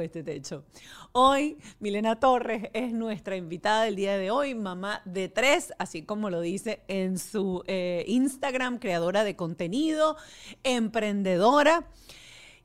Este Techo. Hoy Milena Torres es nuestra invitada del día de hoy, mamá de tres, así como lo dice en su eh, Instagram, creadora de contenido, emprendedora.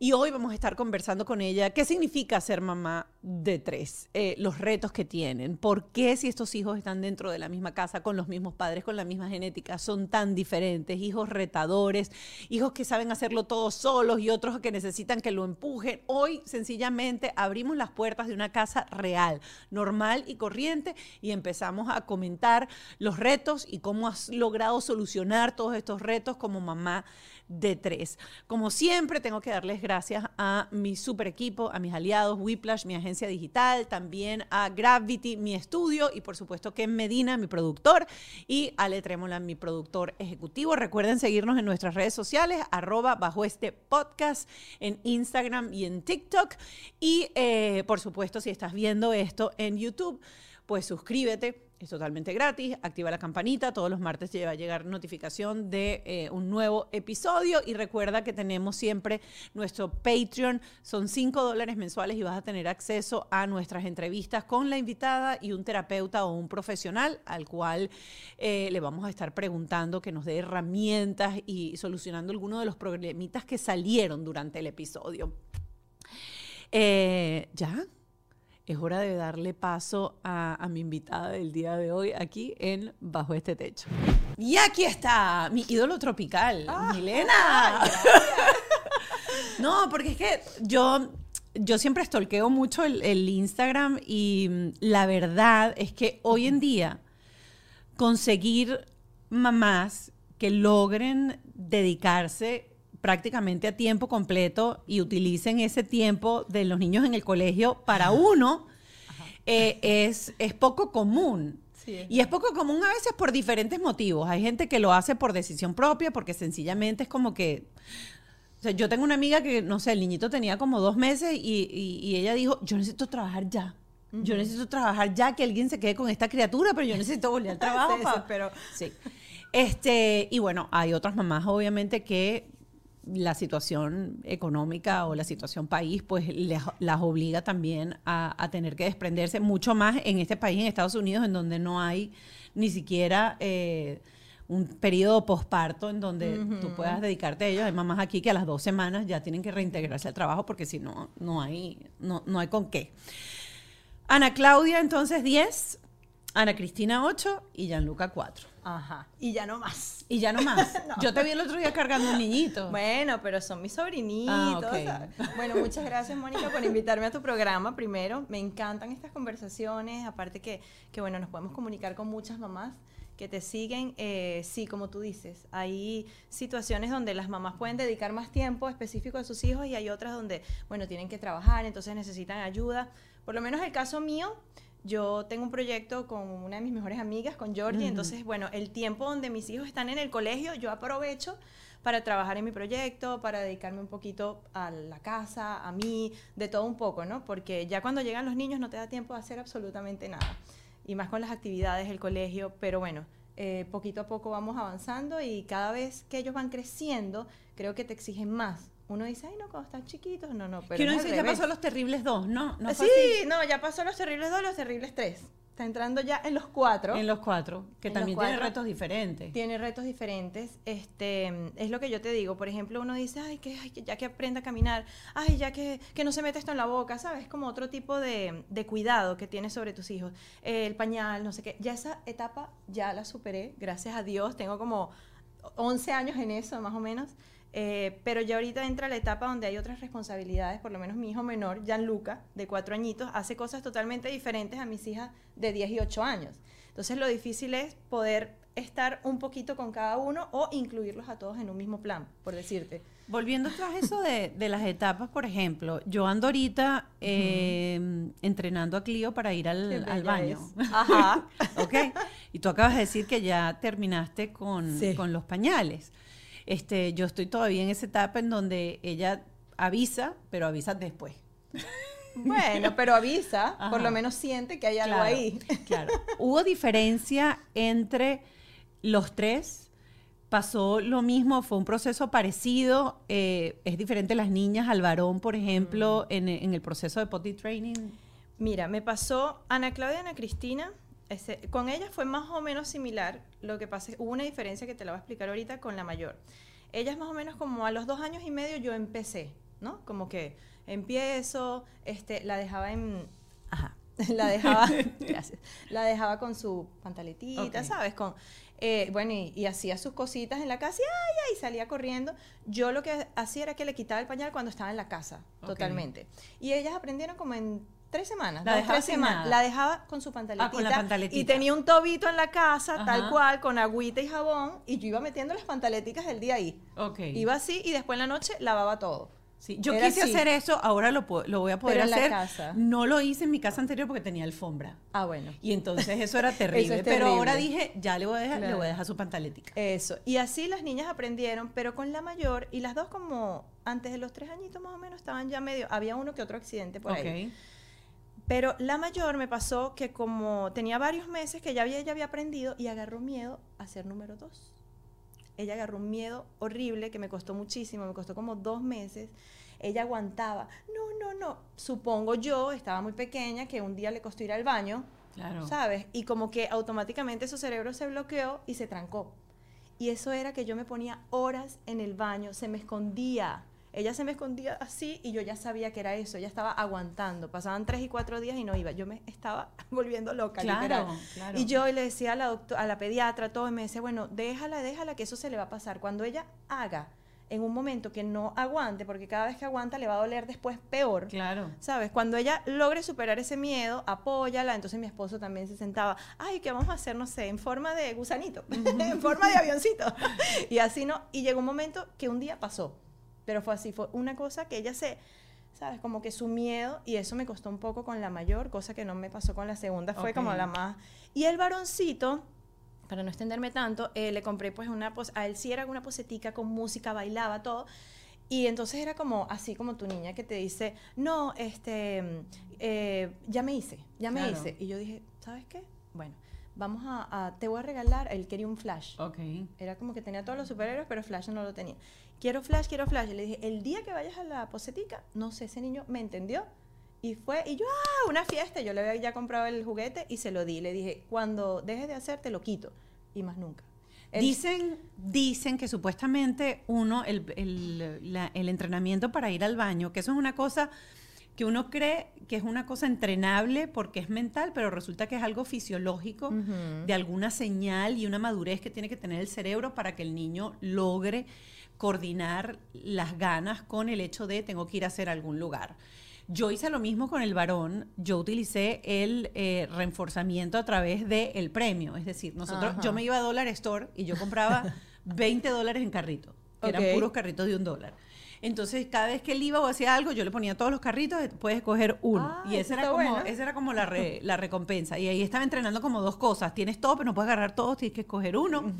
Y hoy vamos a estar conversando con ella qué significa ser mamá de tres, eh, los retos que tienen, por qué si estos hijos están dentro de la misma casa, con los mismos padres, con la misma genética, son tan diferentes, hijos retadores, hijos que saben hacerlo todos solos y otros que necesitan que lo empujen. Hoy sencillamente abrimos las puertas de una casa real, normal y corriente y empezamos a comentar los retos y cómo has logrado solucionar todos estos retos como mamá de tres. Como siempre, tengo que darles gracias a mi super equipo, a mis aliados, Whiplash, mi agencia digital, también a Gravity, mi estudio, y por supuesto Ken Medina, mi productor, y Ale Trémola, mi productor ejecutivo. Recuerden seguirnos en nuestras redes sociales, arroba bajo este podcast, en Instagram y en TikTok. Y eh, por supuesto, si estás viendo esto en YouTube, pues suscríbete es totalmente gratis, activa la campanita, todos los martes te va a llegar notificación de eh, un nuevo episodio y recuerda que tenemos siempre nuestro Patreon, son 5 dólares mensuales y vas a tener acceso a nuestras entrevistas con la invitada y un terapeuta o un profesional al cual eh, le vamos a estar preguntando que nos dé herramientas y solucionando algunos de los problemitas que salieron durante el episodio. Eh, ¿Ya? Es hora de darle paso a, mi invitada del día de hoy aquí en Bajo este Techo. Y aquí está mi ídolo tropical, ah, Milena. no, porque es que yo, yo siempre estolqueo mucho el, el Instagram y mm, la verdad es que hoy en día conseguir mamás que logren dedicarse prácticamente a tiempo completo y utilicen ese tiempo de los niños en el colegio para uno, eh, es, es poco común. Y es poco común a veces por diferentes motivos. Hay gente que lo hace por decisión propia, porque sencillamente es como que... O sea, yo tengo una amiga que, no sé, el niñito tenía como dos meses y, ella dijo, yo necesito trabajar ya. Yo necesito trabajar ya, que alguien se quede con esta criatura, pero yo necesito volver al trabajo. pero sí. Este, y bueno, hay otras mamás, obviamente, que la situación económica o la situación país, pues las obliga también a, tener que desprenderse mucho más en este país, en Estados Unidos, en donde no hay ni siquiera eh, un periodo posparto en donde tú puedas dedicarte a ellos. Hay mamás aquí que a las dos semanas ya tienen que reintegrarse al trabajo porque si no, no hay, no, no hay con qué. Ana Claudia, entonces 10, Ana Cristina 8 y Gianluca 4. Ajá. Y ya no más. Y ya no más. Yo te vi el otro día cargando un niñito. Bueno, pero son mis sobrinitos. Ah, bueno, muchas gracias, Mónica, por invitarme a tu programa primero. Me encantan estas conversaciones. Aparte que, que bueno, nos podemos comunicar con muchas mamás que te siguen. Eh, sí, como tú dices, hay situaciones donde las mamás pueden dedicar más tiempo específico a sus hijos y hay otras donde, bueno, tienen que trabajar, entonces necesitan ayuda. Por lo menos el caso mío, yo tengo un proyecto con una de mis mejores amigas, con Georgie, entonces, bueno, el tiempo donde mis hijos están en el colegio, yo aprovecho para trabajar en mi proyecto, para dedicarme un poquito a la casa, a mí, de todo un poco, ¿no? Porque ya cuando llegan los niños no te da tiempo de hacer absolutamente nada. Y más con las actividades, el colegio, pero bueno, eh, poquito a poco vamos avanzando y cada vez que ellos van creciendo, creo que te exigen más uno dice, ay, no, cuando están chiquitos, no, no, pero. Que uno dice, ya pasó los terribles dos, ¿no? no sí, no, ya pasó los terribles dos, los terribles tres. Está entrando ya en los cuatro. En los cuatro, que también tiene retos diferentes. Tiene retos diferentes. Este, es lo que yo te digo. Por ejemplo, uno dice, ay, que, ya que aprenda a caminar, ay, ya que, que no se mete esto en la boca, ¿sabes? Como otro tipo de, de cuidado que tienes sobre tus hijos. el pañal, no sé qué. Ya esa etapa ya la superé, gracias a Dios. Tengo como 11 años en eso, más o menos. Eh, pero ya ahorita entra la etapa donde hay otras responsabilidades, por lo menos mi hijo menor, Gianluca, de cuatro añitos, hace cosas totalmente diferentes a mis hijas de 10 y 8 años. Entonces lo difícil es poder estar un poquito con cada uno o incluirlos a todos en un mismo plan, por decirte. Volviendo atrás eso de, las etapas, por ejemplo, yo ando ahorita em, entrenando a Clio para ir al, baño. Ajá. ok. Y tú acabas de decir que ya terminaste con, con los pañales. Este, yo estoy todavía en esa etapa en donde ella avisa, pero avisa después. Bueno, pero avisa, por lo menos siente que hay algo ahí. Claro. ¿Hubo diferencia entre los tres? ¿Pasó lo mismo? ¿Fue un proceso parecido? Eh, ¿Es diferente las niñas al varón, por ejemplo, mm. en, el proceso de potty training? Mira, me pasó Ana Claudia y Ana Cristina. Con ellas fue más o menos similar. Lo que pasa es hubo una diferencia que te la voy a explicar ahorita con la mayor. Ellas más o menos como a los dos años y medio yo empecé, ¿no? Como que empiezo, este, la dejaba en... Ajá. La dejaba, gracias, la dejaba con su pantaletita, ¿sabes? Con, eh, bueno, y, hacía sus cositas en la casa y, ay, ay, salía corriendo. Yo lo que hacía era que le quitaba el pañal cuando estaba en la casa, totalmente. Y ellas aprendieron como en tres semanas. La tres semanas. La dejaba con su pantaletita, ah, pantaletita, Y tenía un tobito en la casa, tal cual, con agüita y jabón. Y yo iba metiendo las pantaleticas del día ahí. Okay. Iba así y después en la noche lavaba todo. Sí, yo quise hacer eso, ahora lo, lo voy a poder hacer. No lo hice en mi casa anterior porque tenía alfombra. Ah, bueno. Y entonces eso era terrible. Pero ahora dije, ya le voy a dejar, le voy a dejar su pantaletica. Eso. Y así las niñas aprendieron, pero con la mayor, y las dos como antes de los tres añitos más o menos estaban ya medio, había uno que otro accidente por ahí. Pero la mayor me pasó que como tenía varios meses que ya había, ya había aprendido y agarró miedo a ser número dos ella agarró un miedo horrible que me costó muchísimo, me costó como dos meses. Ella aguantaba, no, no, no. Supongo yo, estaba muy pequeña, que un día le costó ir al baño, claro. ¿sabes? Y como que automáticamente su cerebro se bloqueó y se trancó. Y eso era que yo me ponía horas en el baño, se me escondía. Ella se me escondía así y yo ya sabía que era eso. Ella estaba aguantando. Pasaban tres y cuatro días y no iba. Yo me estaba volviendo loca, literal. Y yo le decía a la, a la pediatra todo y me decía, bueno, déjala, déjala, que eso se le va a pasar. Cuando ella haga en un momento que no aguante, porque cada vez que aguanta le va a doler después peor. Claro. ¿Sabes? Cuando ella logre superar ese miedo, apóyala. Entonces mi esposo también se sentaba, ay, ¿qué vamos a hacer? No sé, en forma de gusanito, en forma de avioncito. y así no. Y llegó un momento que un día pasó pero fue así, fue una cosa que ella se, ¿sabes? Como que su miedo, y eso me costó un poco con la mayor, cosa que no me pasó con la segunda, fue como la más... Y el varoncito, para no extenderme tanto, eh, le compré pues una, a él sí era una posetica con música, bailaba, todo. Y entonces era como, así como tu niña que te dice, no, este, eh, ya me hice, ya me hice. Y yo dije, ¿sabes qué? Bueno, vamos a, te voy a regalar, él quería un flash. Ok. Era como que tenía todos los superhéroes, pero flash no lo tenía quiero flash, quiero flash. Y le dije, el día que vayas a la posetica, no sé, ese niño me entendió. Y fue, y yo, ah, una fiesta. Yo le había ya comprado el juguete y se lo di. Le dije, cuando dejes de hacer, te lo quito. Y más nunca. dicen, dicen que supuestamente uno, el, el, entrenamiento para ir al baño, que eso es una cosa que uno cree que es una cosa entrenable porque es mental, pero resulta que es algo fisiológico de alguna señal y una madurez que tiene que tener el cerebro para que el niño logre coordinar las ganas con el hecho de tengo que ir a hacer algún lugar. Yo hice lo mismo con el varón, yo utilicé el eh, reforzamiento a través del premio, es decir, nosotros, yo me iba a Dollar Store y yo compraba 20 dólares en carrito, eran puros carritos de un dólar. Entonces, cada vez que él iba o hacía algo, yo le ponía todos los carritos, puedes escoger uno. Ah, y esa era, como, esa era como la, la recompensa. Y ahí estaba entrenando como dos cosas. Tienes todo, pero no puedes agarrar todos, tienes que escoger uno.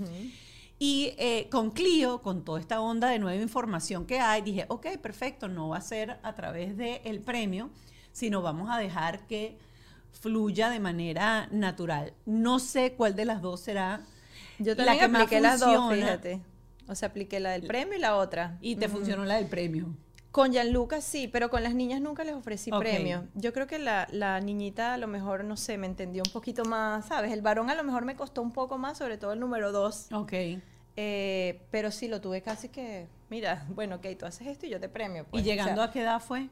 Y eh, con Clio, con toda esta onda de nueva información que hay, dije, ok, perfecto, no va a ser a través del premio, sino vamos a dejar que fluya de manera natural. No sé cuál de las dos será. Yo también la que apliqué las dos, fíjate. O sea, apliqué la del premio y la otra. Y te funcionó la del premio. Con Gianluca sí, pero con las niñas nunca les ofrecí premio. Yo creo que la, la, niñita a lo mejor, no sé, me entendió un poquito más, ¿sabes? El varón a lo mejor me costó un poco más, sobre todo el número dos. Ok. Eh, pero sí, lo tuve casi que, mira, bueno, ok, tú haces esto y yo te premio. Pues. ¿Y llegando a qué edad fue?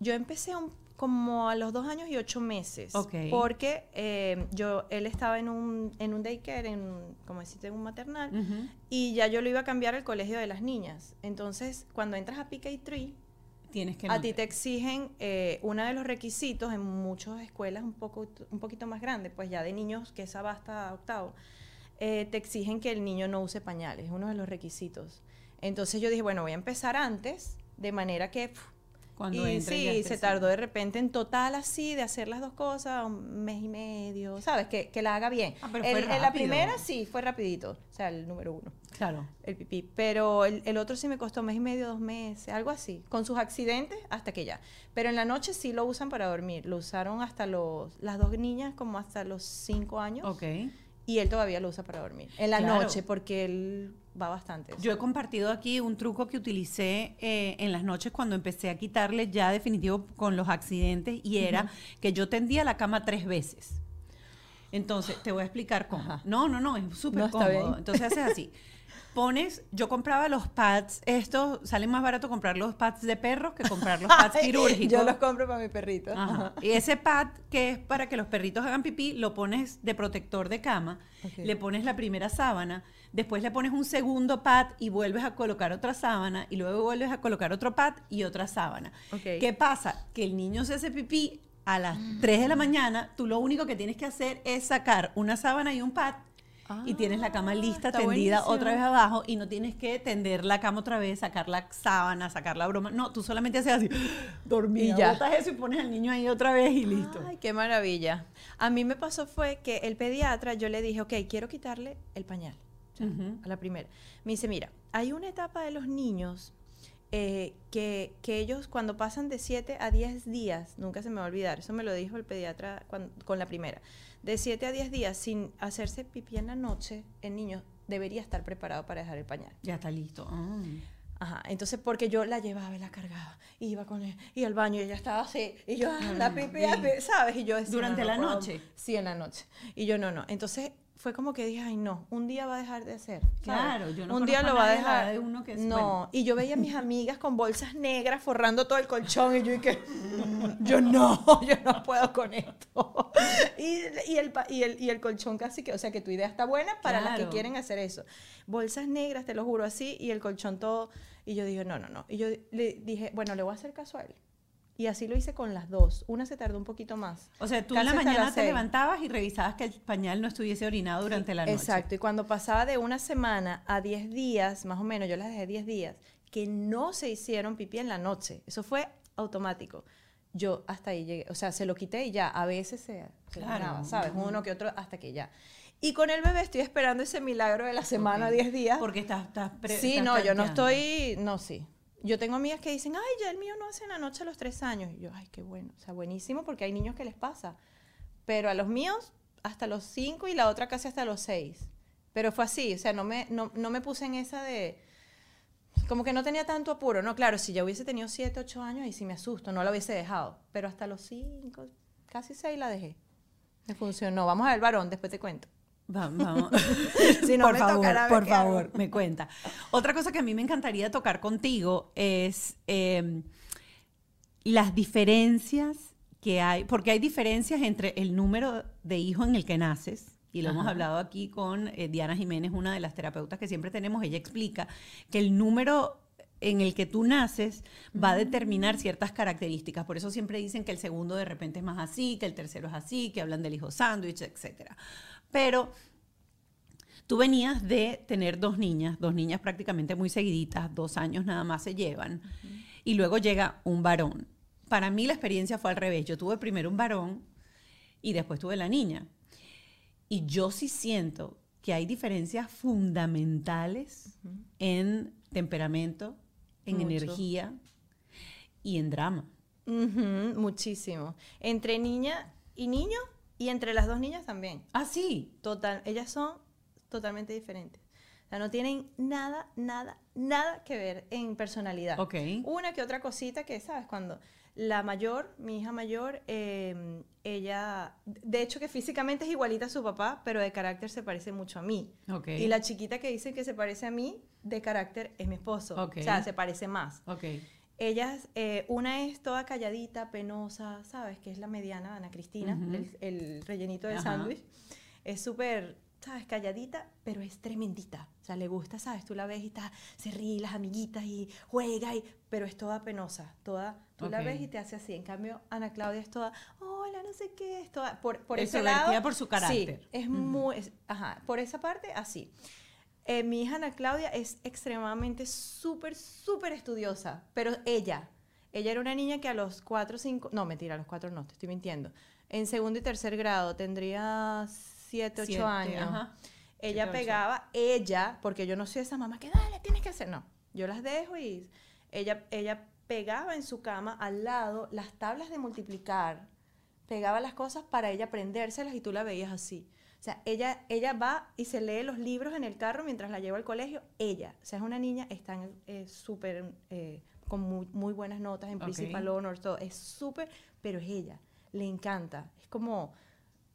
Yo empecé como a los dos años y ocho meses. Ok. Porque eh, yo, él estaba en un, en un daycare, en, como deciste, en un maternal, y ya yo lo iba a cambiar al colegio de las niñas. Entonces, cuando entras a PK3, Tienes que a ti te exigen eh, uno de los requisitos en muchas escuelas un poco un poquito más grande, pues ya de niños que esa va hasta octavo, eh, te exigen que el niño no use pañales, es uno de los requisitos. Entonces yo dije, bueno, voy a empezar antes, de manera que... Cuando y sí, se tardó de repente en total así de hacer las dos cosas, un mes y medio, ¿sabes? Que, que la haga bien. Ah, en la primera sí, fue rapidito, o sea, el número uno. Claro. El pipí. Pero el, el, otro sí me costó mes y medio, dos meses, algo así, con sus accidentes hasta que ya. Pero en la noche sí lo usan para dormir. Lo usaron hasta los, las dos niñas como hasta los cinco años. Ok. Y él todavía lo usa para dormir. En la noche, porque él va bastante. Yo he compartido aquí un truco que utilicé eh, en las noches cuando empecé a quitarle ya definitivo con los accidentes y era que yo tendía la cama tres veces. Entonces, te voy a explicar cómo. No, no, no, es súper cómodo. Entonces haces así. pones, yo compraba los pads, estos, salen más barato comprar los pads de perros que comprar los pads quirúrgicos. Yo los compro para mi perrito. Y ese pad que es para que los perritos hagan pipí, lo pones de protector de cama, le pones la primera sábana, después le pones un segundo pad y vuelves a colocar otra sábana y luego vuelves a colocar otro pad y otra sábana. ¿Qué pasa? Que el niño se hace pipí a las 3 de la mañana, tú lo único que tienes que hacer es sacar una sábana y un pad y tienes la cama lista, tendida otra vez abajo y no tienes que tender la cama otra vez, sacar la sábana, sacar la broma. No, tú solamente haces así, dormir, ya. botas eso y pones al niño ahí otra vez y listo. Ay, qué maravilla. A mí me pasó fue que el pediatra, yo le dije, ok, quiero quitarle el pañal a la primera. Me dice, mira, hay una etapa de los niños eh, que, que, ellos cuando pasan de 7 a 10 días, nunca se me va a olvidar, eso me lo dijo el pediatra con la primera, de 7 a 10 días sin hacerse pipí en la noche, el niño debería estar preparado para dejar el pañal. Ya está listo. Ah. Ajá, entonces porque yo la llevaba y la cargaba, iba con él, y al baño, y ella estaba así, y yo, anda, pipí, ¿sabes? Y yo decía, ¿Durante la noche? Sí, en la noche. Y yo, no, no. Entonces, fue como que dije, ay, no, un día va a dejar de hacer. Claro, yo no Un día lo va a dejar. De uno que no, y yo veía a mis amigas con bolsas negras forrando todo el colchón y yo dije, yo no, yo no puedo con esto. Y, y, el, y, el, y el colchón casi que, o sea, que tu idea está buena para las que quieren hacer eso. Bolsas negras, te lo juro así, y el colchón todo. Y yo dije, no, no, no. Y yo le dije, bueno, le voy a hacer caso a él. Y así lo hice con las dos. Una se tardó un poquito más. O sea, tú en la mañana te levantabas y revisabas que el pañal no estuviese orinado durante la noche. Exacto. Y cuando pasaba de una semana a 10 días, más o menos, yo las dejé 10 días, que no se hicieron pipí en la noche. Eso fue automático. Yo hasta ahí llegué. O sea, se lo quité y ya. A veces se, se claro. ¿sabes? Uno que otro hasta que ya. Y con el bebé estoy esperando ese milagro de la semana, 10 días. Porque estás... estás sí, no, yo no estoy... No, sí yo tengo amigas que dicen, ay, ya el mío no hace en la noche a los tres años. Y yo, ay, qué bueno, o sea, buenísimo porque hay niños que les pasa. Pero a los míos hasta los cinco y la otra casi hasta los seis. Pero fue así, o sea, no me, no, no me puse en esa de... Como que no tenía tanto apuro, ¿no? Claro, si ya hubiese tenido siete, ocho años, y sí me asusto, no la hubiese dejado. Pero hasta los cinco, casi seis la dejé. Me funcionó. Vamos a ver varón, después te cuento. Vamos. si no por favor, por favor, me cuenta. Otra cosa que a mí me encantaría tocar contigo es em, las diferencias que hay, porque hay diferencias entre el número de hijos en el que naces, y lo hemos hablado aquí con eh, Diana Jiménez, una de las terapeutas que siempre tenemos, ella explica que el número en el que tú naces va a determinar ciertas características. Por eso siempre dicen que el segundo de repente es más así, que el tercero es así, que hablan del hijo sándwich, etcétera. Pero tú venías de tener dos niñas, dos niñas prácticamente muy seguiditas, dos años nada más se llevan, y luego llega un varón. Para mí la experiencia fue al revés. Yo tuve primero un varón y después tuve la niña. Y yo sí siento que hay diferencias fundamentales en temperamento, en energía y en drama. muchísimo. Entre niña y niño y entre las dos niñas también. Ah, sí. Total, ellas son totalmente diferentes. O sea, no tienen nada, nada, nada que ver en personalidad. Ok. Una que otra cosita que, ¿sabes? Cuando la mayor, mi hija mayor, em, ella, de hecho que físicamente es igualita a su papá, pero de carácter se parece mucho a mí. Okay. Y la chiquita que dice que se parece a mí, de carácter, es mi esposo. O sea, se parece más. Okay. Ellas, eh, una es toda calladita, penosa, ¿sabes? Que es la mediana, Ana Cristina, el, rellenito del sándwich. Es súper, ¿sabes? Calladita, pero es tremendita. O sea, le gusta, ¿sabes? Tú la ves y está, se ríe, las amiguitas y juega, y, pero es toda penosa, toda, tú la ves y te hace así. En cambio, Ana Claudia es toda, hola, no sé qué, es toda, por, por ese lado. por su carácter. Sí, es muy, ajá, por esa parte, así. Eh, mi hija Ana Claudia es extremadamente súper, súper estudiosa, pero ella, ella era una niña que a los cuatro, cinco, no, mentira, a los cuatro no, te estoy mintiendo. En segundo y tercer grado tendría siete, ocho años. Ella pegaba, ella, porque yo no soy esa mamá que dale, tienes que hacer, no. Yo las dejo y ella, ella pegaba en su cama al lado las tablas de multiplicar, pegaba las cosas para ella aprendérselas y tú la veías así. O sea, ella, ella va y se lee los libros en el carro mientras la lleva al colegio. Ella, o sea, es una niña, está eh, súper, eh, con muy, muy, buenas notas en Principal Honors, todo. Es súper, pero es ella. Le encanta. Es como,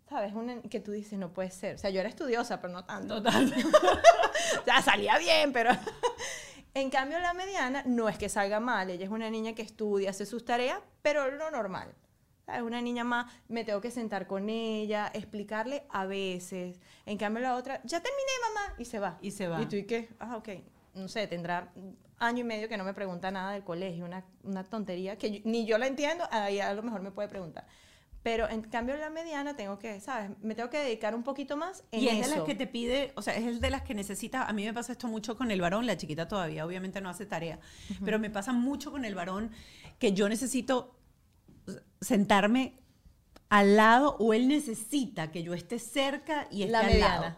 ¿sabes? Una, que tú dices, no puede ser. O sea, yo era estudiosa, pero no tanto. o sea, salía bien, pero... en cambio, la mediana no es que salga mal. Ella es una niña que estudia, hace sus tareas, pero lo normal. Es una niña más, me tengo que sentar con ella, explicarle a veces. En cambio, la otra, ya terminé, mamá, y se va. Y se va. ¿Y tú y qué? Ah, ok. No sé, tendrá año y medio que no me pregunta nada del colegio, una, una tontería que ni yo la entiendo, ahí a lo mejor me puede preguntar. Pero en cambio la mediana tengo que, ¿sabes? Me tengo que dedicar un poquito más en Y es de las que te pide, o sea, es de las que necesita, a mí me pasa esto mucho con el varón, la chiquita todavía obviamente no hace tarea, pero me pasa mucho con el varón que yo necesito sentarme al lado o él necesita que yo esté cerca y esté la mediana.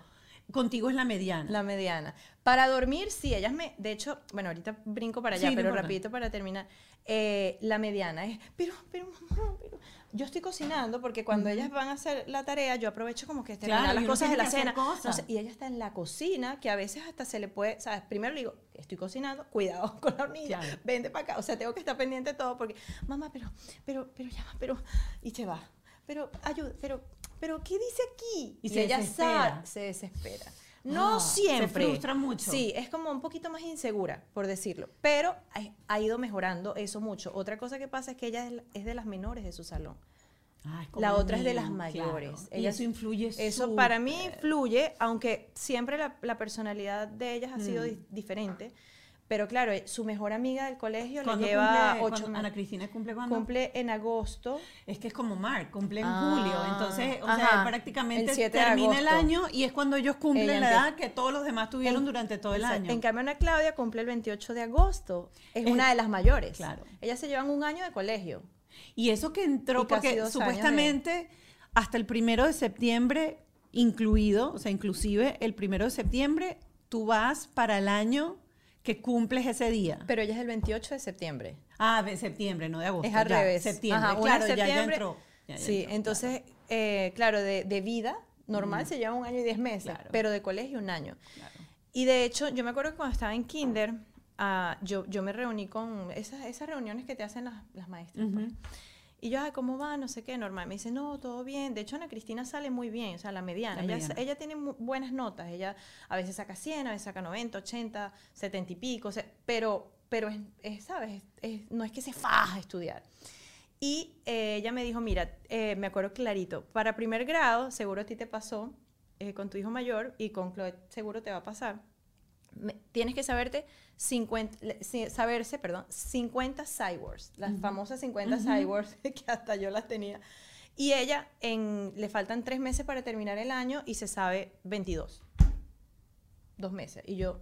Contigo es la mediana. La mediana. Para dormir, sí, ellas me, de hecho, bueno, ahorita brinco para allá, pero rapidito para terminar. Eh, la mediana es, pero, pero, pero, yo estoy cocinando porque cuando ellas van a hacer la tarea, yo aprovecho como que terminar las cosas de la cena. y ella está en la cocina, que a veces hasta se le puede, ¿sabes? Primero le digo, estoy cocinando, cuidado con la hornilla, vente para acá. O sea, tengo que estar pendiente de todo porque, mamá, pero, pero, pero, ya pero, y se va. Pero, ayuda, pero, pero, ¿qué dice aquí? Y, se ella desespera. se desespera. No siempre. Se frustra mucho. Sí, es como un poquito más insegura, por decirlo. Pero ha, ido mejorando eso mucho. Otra cosa que pasa es que ella es, de las menores de su salón. Ah, la otra es de las mayores. y eso influye. Eso para mí influye, aunque siempre la, personalidad de ellas ha sido mm. diferente pero claro, eh, su mejor amiga del colegio le lleva ocho Ana Cristina cumple cuándo? Cumple en agosto. Es que es como Mark, cumple en julio. Ah, Entonces, o sea, prácticamente termina el año y es cuando ellos cumplen la edad que todos los demás tuvieron durante todo el año. En cambio, Ana Claudia cumple el 28 de agosto. Es, una de las mayores. Claro. Ellas se llevan un año de colegio. Y eso que entró, porque supuestamente hasta el primero de septiembre, incluido, o sea, inclusive el primero de septiembre, tú vas para el año que cumples ese día. Pero ella es el 28 de septiembre. Ah, de septiembre, no de agosto. Es al revés. Septiembre, claro, ya, entró. sí, entonces, claro, eh, claro de, vida normal se lleva un año y diez meses, pero de colegio un año. Y de hecho, yo me acuerdo que cuando estaba en kinder, uh, yo, yo me reuní con esas, esas reuniones que te hacen las, las maestras. pues. Y yo, ¿cómo va? No sé qué, normal. Me dice, no, todo bien. De hecho, Ana Cristina sale muy bien, o sea, la mediana. ella, tiene buenas notas. Ella a veces saca 100, a veces saca 90, 80, 70 y pico. pero, pero es, ¿sabes? no es que se faja a estudiar. Y eh, ella me dijo, mira, eh, me acuerdo clarito, para primer grado, seguro a ti te pasó eh, con tu hijo mayor y con Chloe seguro te va a pasar. Tienes que saberte 50, saberse, perdón, 50 cyborgs, las famosas 50 cyborgs que hasta yo las tenía. Y ella en, le faltan tres meses para terminar el año y se sabe 22. Dos meses. Y yo,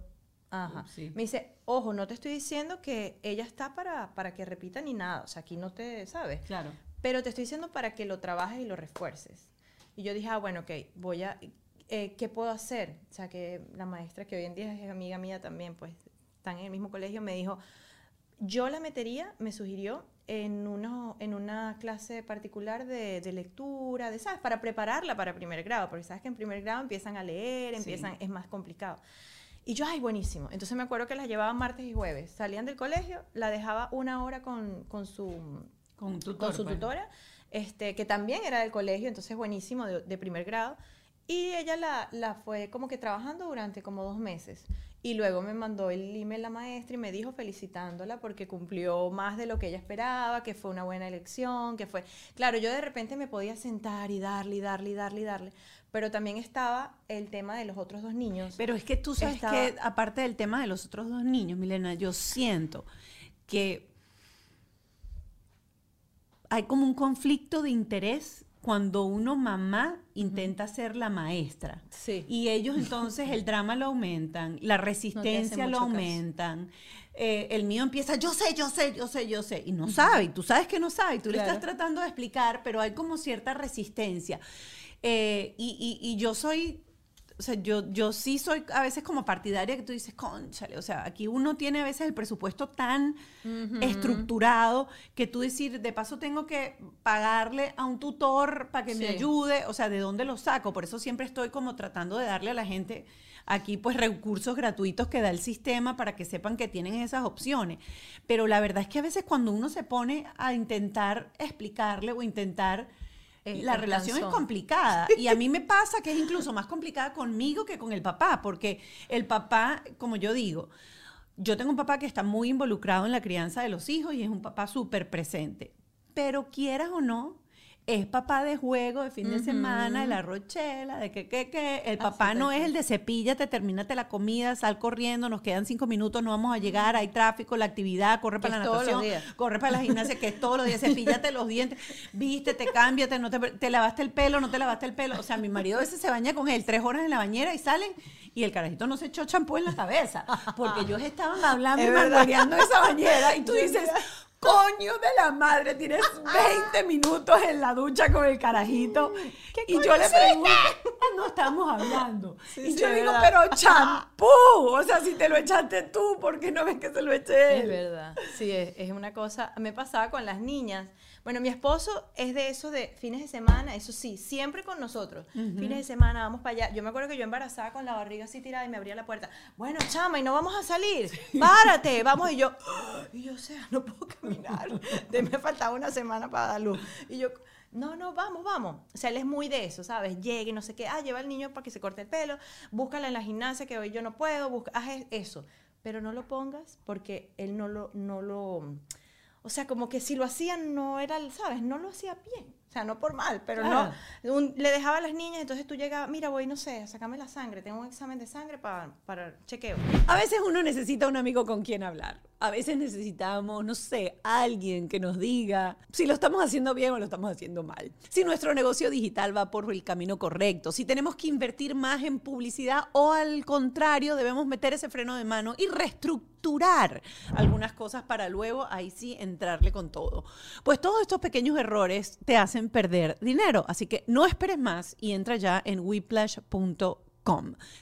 ajá. Me dice, ojo, no te estoy diciendo que ella está para, para que repita ni nada. O sea, aquí no te sabes. Claro. Pero te estoy diciendo para que lo trabajes y lo refuerces. Y yo dije, ah, bueno, ok, voy a, eh, ¿qué puedo hacer? O sea, que la maestra, que hoy en día es amiga mía también, pues están en el mismo colegio, me dijo, yo la metería, me sugirió, en, uno, en una clase particular de, lectura, de, ¿sabes? Para prepararla para primer grado, porque sabes que en primer grado empiezan a leer, empiezan, es más complicado. Y yo, ay, buenísimo. Entonces me acuerdo que las llevaba martes y jueves. Salían del colegio, la dejaba una hora con, con su, con, con su pues. tutora, este, que también era del colegio, entonces buenísimo, de, de primer grado Y ella la, la fue como que trabajando durante como dos meses. Y luego me mandó el email la maestra y me dijo felicitándola porque cumplió más de lo que ella esperaba, que fue una buena elección, que fue... Claro, yo de repente me podía sentar y darle, y darle, y darle, y darle. Pero también estaba el tema de los otros dos niños. Pero es que tú sabes que, aparte del tema de los otros dos niños, Milena, yo siento que hay como un conflicto de interés cuando uno mamá intenta ser la maestra. Sí. Y ellos entonces el drama lo aumentan, la resistencia lo aumentan. Eh, el mío empieza, yo sé, yo sé, yo sé, yo sé, y no sabe, y tú sabes que no sabe, y tú le estás tratando de explicar, pero hay como cierta resistencia. Eh, y, y, y yo soy o sea, yo, yo sí soy a veces como partidaria que tú dices, conchale, o sea, aquí uno tiene a veces el presupuesto tan estructurado que tú decir, de paso tengo que pagarle a un tutor para que me ayude, o sea, ¿de dónde lo saco? Por eso siempre estoy como tratando de darle a la gente aquí pues recursos gratuitos que da el sistema para que sepan que tienen esas opciones. Pero la verdad es que a veces cuando uno se pone a intentar explicarle o intentar eh, la relación es complicada. Y a mí me pasa que es incluso más complicada conmigo que con el papá, porque el papá, como yo digo, yo tengo un papá que está muy involucrado en la crianza de los hijos y es un papá súper presente. Pero quieras o no, es papá de juego de fin de semana, de la rochela, de que, que, que. El papá no es el de cepíllate, termínate la comida, sal corriendo, nos quedan cinco minutos, no vamos a llegar, hay tráfico, la actividad, corre para la natación, corre para la gimnasia, que es todos los días, cepíllate los dientes, vístete, cámbiate, no te, te lavaste el pelo, no te lavaste el pelo. O sea, mi marido a veces se baña con él tres horas en la bañera y salen y el carajito no se echó champú en la cabeza, porque ellos estaban hablando y mangoneando esa bañera y tú dices, coño de la madre, tienes 20 minutos en la ducha con el carajito. y yo le pregunto, no estamos hablando. y yo digo, pero champú, o sea, si te lo echaste tú, ¿por qué no ves que se lo eché él? Es verdad, sí, es, es una cosa, me pasaba con las niñas. Bueno, mi esposo es de eso de fines de semana, eso sí, siempre con nosotros. Fines de semana, vamos para allá. Yo me acuerdo que yo embarazada con la barriga así tirada y me abría la puerta. Bueno, chama, y no vamos a salir. Párate, vamos. Y yo, y yo, o sea, no puedo caminar. De me faltaba una semana para dar luz. Y yo, no, no, vamos, vamos. O sea, él es muy de eso, ¿sabes? Llegue, no sé qué. Ah, lleva al niño para que se corte el pelo. Búscala en la gimnasia que hoy yo no puedo. Busca, haz eso. Pero no lo pongas porque él no lo, no lo o sea, como que si lo hacían no era, ¿sabes? No lo hacía bien. O sea, no por mal, pero no. le dejaba a las niñas, entonces tú llegabas, mira, voy, no sé, sacame la sangre, tengo un examen de sangre para, para chequeo. A veces uno necesita un amigo con quien hablar. A veces necesitamos, no sé, alguien que nos diga si lo estamos haciendo bien o lo estamos haciendo mal. Si nuestro negocio digital va por el camino correcto, si tenemos que invertir más en publicidad o al contrario, debemos meter ese freno de mano y reestructurar algunas cosas para luego ahí sí entrarle con todo. Pues todos estos pequeños errores te hacen perder dinero, así que no esperes más y entra ya en whiplash.com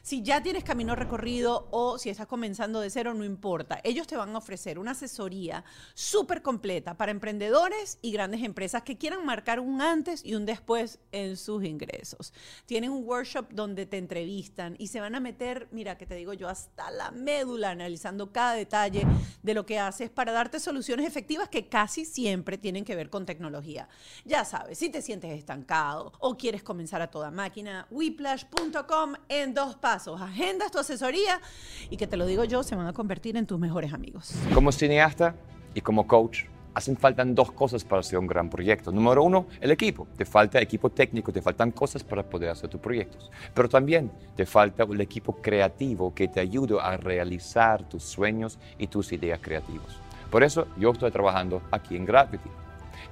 si ya tienes camino recorrido o si estás comenzando de cero, no importa. Ellos te van a ofrecer una asesoría súper completa para emprendedores y grandes empresas que quieran marcar un antes y un después en sus ingresos. Tienen un workshop donde te entrevistan y se van a meter, mira, que te digo yo, hasta la médula, analizando cada detalle de lo que haces para darte soluciones efectivas que casi siempre tienen que ver con tecnología. Ya sabes, si te sientes estancado o quieres comenzar a toda máquina, whiplash.com en dos pasos. Agendas tu asesoría y que te lo digo yo, se van a convertir en tus mejores amigos. Como cineasta y como coach, hacen falta dos cosas para hacer un gran proyecto. Número uno, el equipo. Te falta equipo técnico, te faltan cosas para poder hacer tus proyectos. Pero también te falta el equipo creativo que te ayude a realizar tus sueños y tus ideas creativas. Por eso yo estoy trabajando aquí en Gravity.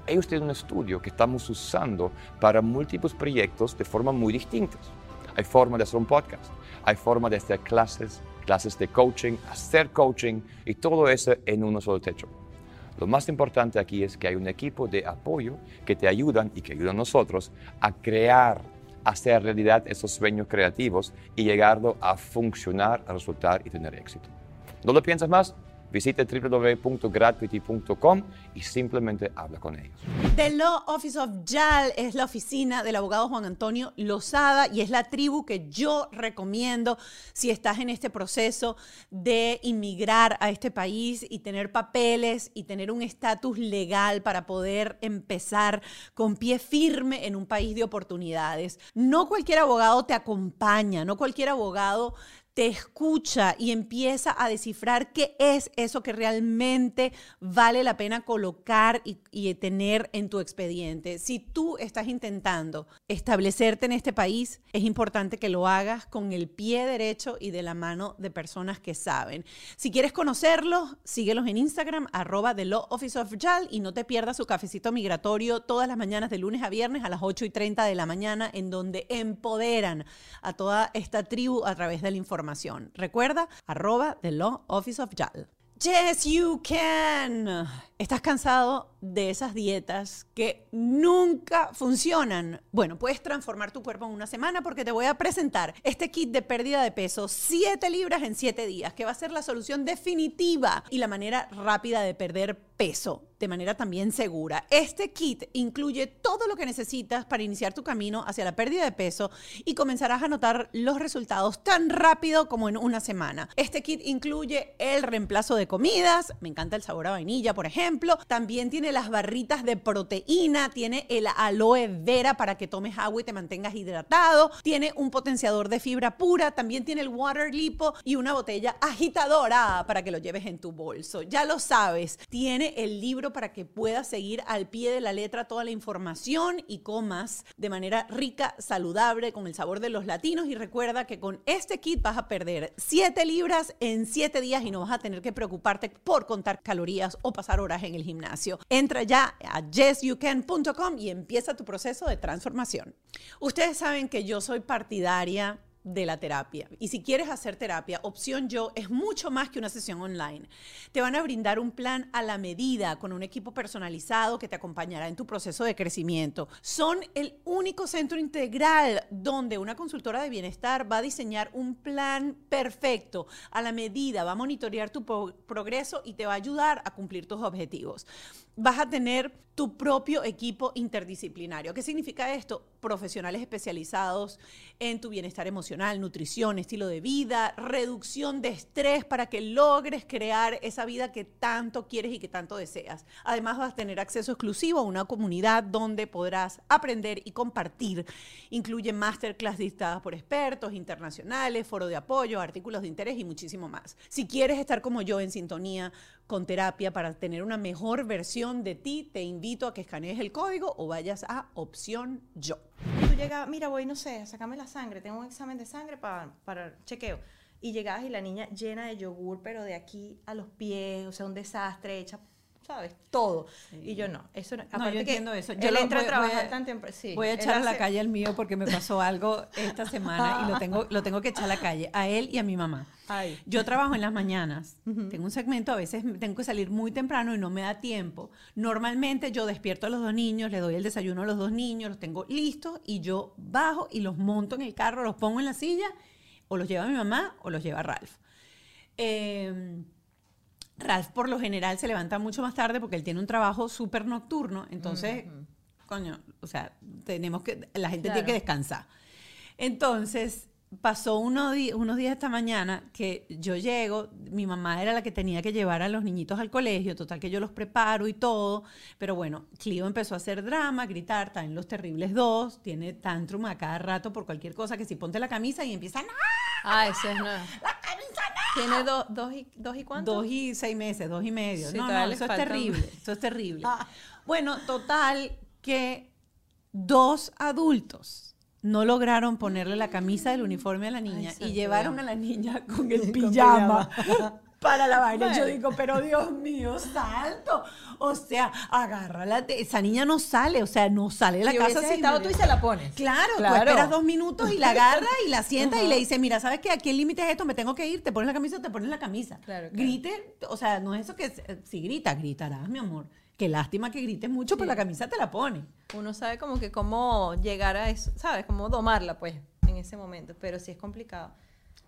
Ellos tienen un estudio que estamos usando para múltiples proyectos de forma muy distintas. Hay forma de hacer un podcast, hay forma de hacer clases, clases de coaching, hacer coaching y todo eso en uno solo techo. Lo más importante aquí es que hay un equipo de apoyo que te ayudan y que ayudan a nosotros a crear, hacer realidad esos sueños creativos y llegarlo a funcionar, a resultar y tener éxito. ¿No lo piensas más? Visite www.gratuity.com y simplemente habla con ellos. The Law Office of JAL es la oficina del abogado Juan Antonio Lozada y es la tribu que yo recomiendo si estás en este proceso de inmigrar a este país y tener papeles y tener un estatus legal para poder empezar con pie firme en un país de oportunidades. No cualquier abogado te acompaña, no cualquier abogado te escucha y empieza a descifrar qué es eso que realmente vale la pena colocar y, tener en tu expediente. Si tú estás intentando establecerte en este país, es importante que lo hagas con el pie derecho y de la mano de personas que saben. Si quieres conocerlos, síguelos en Instagram, arroba The Law Office of y no te pierdas su cafecito migratorio todas las mañanas de lunes a viernes a las 8 y 30 de la mañana, en donde empoderan a toda esta tribu a través de la Recuerda, arroba The Law Office of JAL. Yes, you can. ¿Estás cansado de esas dietas que nunca funcionan? Bueno, puedes transformar tu cuerpo en una semana porque te voy a presentar este kit de pérdida de peso 7 libras en 7 días, que va a ser la solución definitiva y la manera rápida de perder peso de manera también segura. Este kit incluye todo lo que necesitas para iniciar tu camino hacia la pérdida de peso y comenzarás a notar los resultados tan rápido como en una semana. Este kit incluye el reemplazo de comidas, me encanta el sabor a vainilla, por ejemplo, también tiene las barritas de proteína, tiene el aloe vera para que tomes agua y te mantengas hidratado, tiene un potenciador de fibra pura, también tiene el water lipo y una botella agitadora para que lo lleves en tu bolso. Ya lo sabes, tiene el libro para que puedas seguir al pie de la letra toda la información y comas de manera rica, saludable, con el sabor de los latinos y recuerda que con este kit vas a perder 7 libras en 7 días y no vas a tener que preocuparte por contar calorías o pasar horas en el gimnasio. Entra ya a yesyoucan.com y empieza tu proceso de transformación. Ustedes saben que yo soy partidaria de la terapia. Y si quieres hacer terapia, Opción Yo es mucho más que una sesión online. Te van a brindar un plan a la medida con un equipo personalizado que te acompañará en tu proceso de crecimiento. Son el único centro integral donde una consultora de bienestar va a diseñar un plan perfecto a la medida, va a monitorear tu progreso y te va a ayudar a cumplir tus objetivos. Vas a tener tu propio equipo interdisciplinario. ¿Qué significa esto? Profesionales especializados en tu bienestar emocional, nutrición, estilo de vida, reducción de estrés para que logres crear esa vida que tanto quieres y que tanto deseas. Además vas a tener acceso exclusivo a una comunidad donde podrás aprender y compartir. Incluye masterclass dictadas por expertos internacionales, foro de apoyo, artículos de interés y muchísimo más. Si quieres estar como yo en sintonía con terapia para tener una mejor versión de ti, te invito a que escanees el código o vayas a opción yo. Tú llegas, mira, voy, no sé, sacame la sangre, tengo un examen de sangre para, para chequeo. Y llegabas y la niña llena de yogur, pero de aquí a los pies, o sea, un desastre, hecha ¿sabes? Todo. Y yo no, eso no. no yo entiendo eso. Yo le entro a trabajar tan temprano. Sí, voy a echar a la calle al mío porque me pasó algo esta semana y lo tengo, lo tengo que echar a la calle, a él y a mi mamá. Yo trabajo en las mañanas, tengo un segmento, a veces tengo que salir muy temprano y no me da tiempo. Normalmente yo despierto a los dos niños, le doy el desayuno a los dos niños, los tengo listos y yo bajo y los monto en el carro, los pongo en la silla, o los lleva mi mamá o los lleva Ralph. Eh, Ralph por lo general se levanta mucho más tarde porque él tiene un trabajo súper nocturno, entonces, coño, o sea, tenemos que, la gente tiene que descansar. Entonces, pasó unos, unos días esta mañana que yo llego, mi mamá era la que tenía que llevar a los niñitos al colegio, total que yo los preparo y todo, pero bueno, Clio empezó a hacer drama, a gritar, está en los terribles dos, tiene tantrum a cada rato por cualquier cosa, que si ponte la camisa y empieza, ¡no! Ah, ese es no. La camisa no. Tiene dos, y, dos y cuánto? Dos y seis meses, dos y medio. no, no, eso es terrible, eso es terrible. Ah. Bueno, total que dos adultos no lograron ponerle la camisa del uniforme a la niña y llevaron a la niña con el pijama. para la vaina. Yo digo, pero Dios mío, salto. O sea, agárrala. Esa niña no sale, o sea, no sale de la casa. Si estado tú y se la pones. Claro, claro. tú esperas dos minutos y la agarra y la sienta y le dice, mira, ¿sabes qué? Aquí el límite es esto, me tengo que ir, te pones la camisa, te pones la camisa. Claro, Grite, o sea, no es eso que, si grita, gritarás, mi amor. Qué lástima que grites mucho, pero la camisa te la pone. Uno sabe como que cómo llegar a eso, ¿sabes? Cómo domarla, pues, en ese momento. Pero sí es complicado.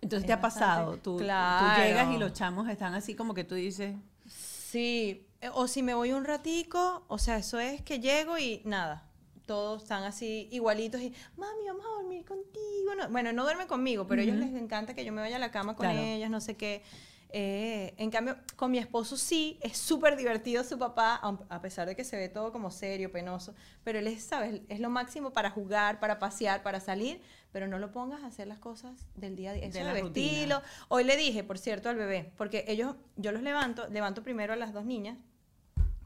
Entonces te ha pasado, tú, claro. tú llegas y los chamos están así como que tú dices... Sí, eh, o si me voy un ratico, o sea, eso es que llego y nada, todos están así igualitos y, mami, vamos a dormir contigo. No, bueno, no duermen conmigo, pero a ellos les encanta que yo me vaya a la cama con Claro. ellas, no sé qué. Eh, en cambio, con mi esposo sí, es súper divertido su papá, a pesar de que se ve todo como serio, penoso, pero él es, ¿sabes? Es lo máximo para jugar, para pasear, para salir, pero no lo pongas a hacer las cosas del día a día. Eso De rutina. Hoy le dije, por cierto, al bebé, porque ellos, yo los levanto, levanto primero a las dos niñas,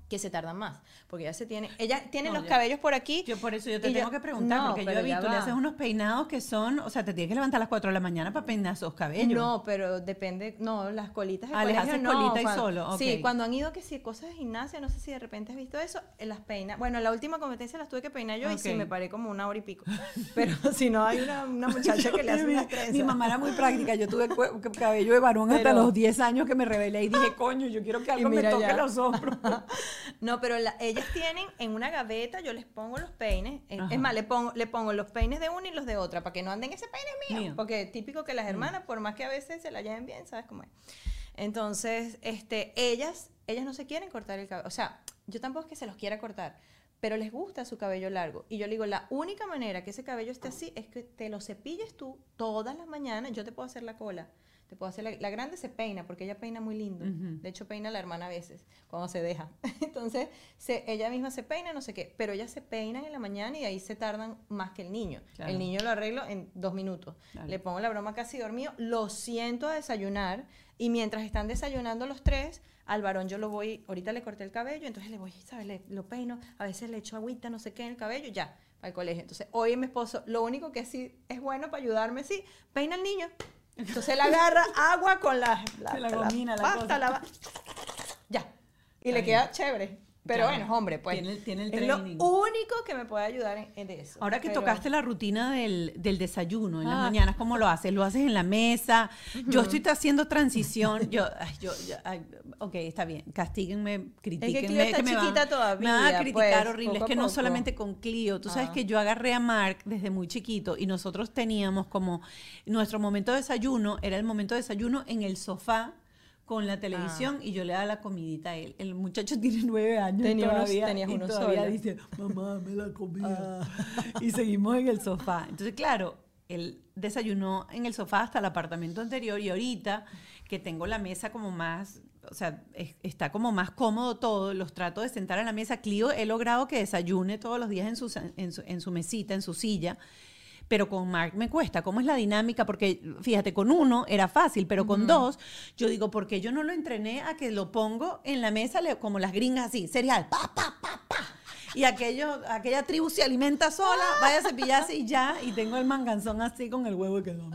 que se tardan más, porque ya se tienen, ellas tienen No, los cabellos por aquí. Yo por eso yo te tengo que preguntar, no, porque yo he visto, le haces unos peinados que son, o sea, te tienes que levantar a las 4 de la mañana para peinar esos cabellos. No, pero depende, no, las colitas de Ah, les haces no, colita y solo. Sí, cuando han ido que sí, cosas de gimnasia, no sé si de repente has visto eso, eh, las peinas. Bueno, la última competencia las tuve que peinar yo y sí me paré como una hora y pico. Pero si no, hay una, una muchacha que le hace unas trenzas. mi mamá era muy práctica. Yo tuve cabello de varón hasta los 10 años que me rebelé y dije, coño, yo quiero que algo me toque ya. los hombros. No, pero la- ellas tienen en una gaveta, yo les pongo los peines. Ajá. Es más, le pongo, le pongo los peines de uno y los de otra, para que no anden ese peine es mío. Mío. Porque típico que las hermanas, por más que a veces se la lleven bien, ¿sabes cómo es? Entonces, este, ellas, ellas no se quieren cortar el cabello. O sea, yo tampoco es que se los quiera cortar, pero les gusta su cabello largo. Y yo le digo, la única manera que ese cabello esté así es que te lo cepilles tú todas las mañanas. Yo te puedo hacer la cola. Te puedo hacer la, la grande se peina porque ella peina muy lindo. De hecho, peina a la hermana a veces cuando se deja. Entonces, se- ella misma se peina, no sé qué, pero ellas se peinan en la mañana y ahí se tardan más que el niño. Claro. El niño lo arreglo en dos minutos. Le pongo la broma casi dormido, lo siento a desayunar y mientras están desayunando los tres, al varón yo lo voy, ahorita le corté el cabello, entonces le voy, ¿sabes? Le, lo peino, a veces le echo agüita, no sé qué en el cabello, ya, para el colegio. Entonces, hoy mi esposo, lo único que sí es bueno para ayudarme, sí, peina al niño. Entonces él agarra agua con la, Se la gomina, la pasta, cosa. la ya. Y Está le bien. queda chévere. Pero Ya. bueno, es hombre, pues. Tiene el- tiene el es lo único que me puede ayudar en, eso. Ahora que Pero- tocaste la rutina del, del desayuno en las Ah. mañanas, ¿cómo lo haces? ¿Lo haces en la mesa? Yo estoy haciendo transición. Yo, ay, yo, yo- ay, ok, está bien. Castíguenme, critíquenme. Clio está me van- chiquita Me van a todavía, criticar pues, horrible. Es poco que no solamente con Clio. Tú sabes Ah. que yo agarré a Mark desde muy chiquito y nosotros teníamos como nuestro momento de desayuno, era el momento de desayuno en el sofá con la televisión y yo le daba la comidita a él. El muchacho tiene nueve años Tenía unos- todavía, tenías y uno todavía solo. dice, mamá, me la comida. Y seguimos en el sofá. Entonces, claro, él desayunó en el sofá hasta el apartamento anterior y ahorita que tengo la mesa como más, o sea, es- está como más cómodo todo, los trato de sentar en la mesa. Clio he logrado que desayune todos los días en su, en su, en su mesita, en su silla. Pero con Mark me cuesta. ¿Cómo es la dinámica? Porque fíjate, con uno era fácil, pero con dos, yo digo, ¿por qué yo no lo entrené a que lo pongo en la mesa como las gringas así, cereal, pa, pa, pa, pa? Y aquello, aquella tribu se alimenta sola, vaya a cepillarse y ya, y tengo el manganzón así con el huevo que no.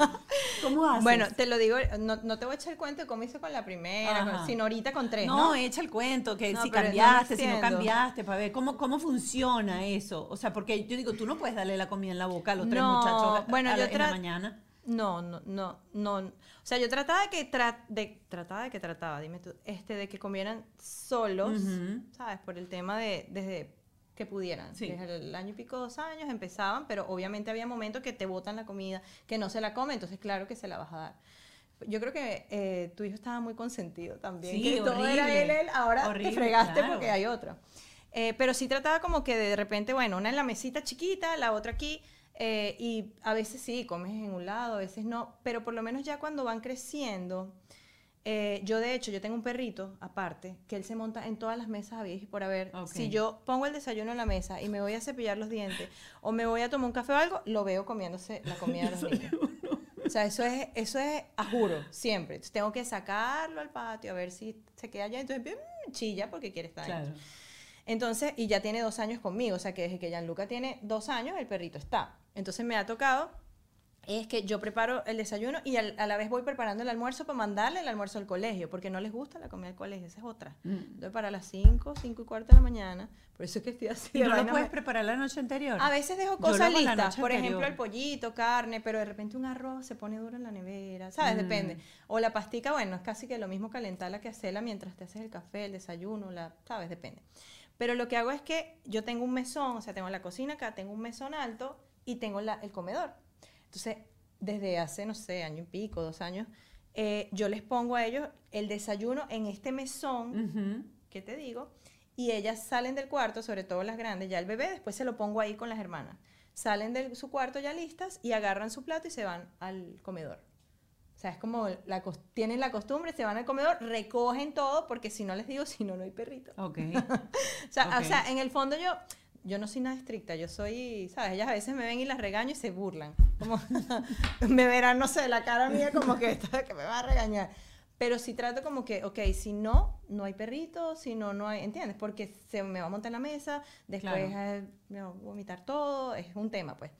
¿Cómo haces? Bueno, te lo digo, no, no te voy a echar el cuento de cómo hice con la primera, con- sino ahorita con tres, no, ¿no? echa el cuento, que No, si cambiaste, si no cambiaste, para ver cómo, cómo funciona eso. O sea, porque yo digo, tú no puedes darle la comida en la boca a los tres muchachos a- bueno, a yo en la mañana. No, no, no, no. O sea, yo trataba de que tra- de trataba de que trataba, dime tú, este de que comieran solos. ¿sabes? Por el tema de desde que pudieran. Sí. Desde el año y pico, dos años empezaban, pero obviamente había momentos que te botan la comida, que no se la comen, entonces claro que se la vas a dar. Yo creo que eh, tu hijo estaba muy consentido también. Sí, que todo era él, él, ahora Horrible, te fregaste claro. porque hay otro. Eh, pero sí trataba como que de repente, bueno, una en la mesita chiquita, la otra aquí, eh, y a veces sí, comes en un lado, a veces no, pero por lo menos ya cuando van creciendo, eh, yo de hecho, yo tengo un perrito aparte, que él se monta en todas las mesas a y por haber. Ok. Si yo pongo el desayuno en la mesa y me voy a cepillar los dientes o me voy a tomar un café o algo, lo veo comiéndose la comida de los niños. O sea, eso es, eso es, a juro, siempre. Entonces, tengo que sacarlo al patio a ver si se queda allá. Entonces, chilla porque quiere estar ahí. Entonces, y ya tiene dos años conmigo, o sea que desde que Gianluca tiene dos años, el perrito está. Entonces me ha tocado, es que yo preparo el desayuno y al- a la vez voy preparando el almuerzo para mandarle el almuerzo al colegio, porque no les gusta la comida del colegio, esa es otra. Mm. Entonces para las 5, 5 y cuarto de la mañana, por eso es que estoy así. ¿Y no lo puedes me- preparar la noche anterior? a veces dejo cosas listas, por anterior. ejemplo el pollito, carne, pero de repente un arroz se pone duro en la nevera, ¿sabes? Mm. Depende. O la pastica, bueno, es casi que lo mismo calentarla que hacerla mientras te haces el café, el desayuno, la, ¿sabes? Depende. Pero lo que hago es que yo tengo un mesón, o sea, tengo la cocina acá, tengo un mesón alto y tengo la- el comedor. Entonces, desde hace, no sé, año y pico, dos años, eh, yo les pongo a ellos el desayuno en este mesón, ¿qué te digo? Y ellas salen del cuarto, sobre todo las grandes, ya el bebé, después se lo pongo ahí con las hermanas. Salen de su cuarto ya listas y agarran su plato y se van al comedor. O sea, es como, la, tienen la costumbre, se van al comedor, recogen todo, porque si no les digo, si no, no hay perrito. Ok. o, sea, o sea, en el fondo yo, yo no soy nada estricta, yo soy, ¿sabes? Ellas a veces me ven y las regaño y se burlan. Como, me verán, no sé, la cara mía como que, que me va a regañar. Pero si trato como que, ok, si no, no hay perrito, si no, no hay, ¿entiendes? Porque se me va a montar en la mesa, después eh, me va a vomitar todo, es un tema, pues.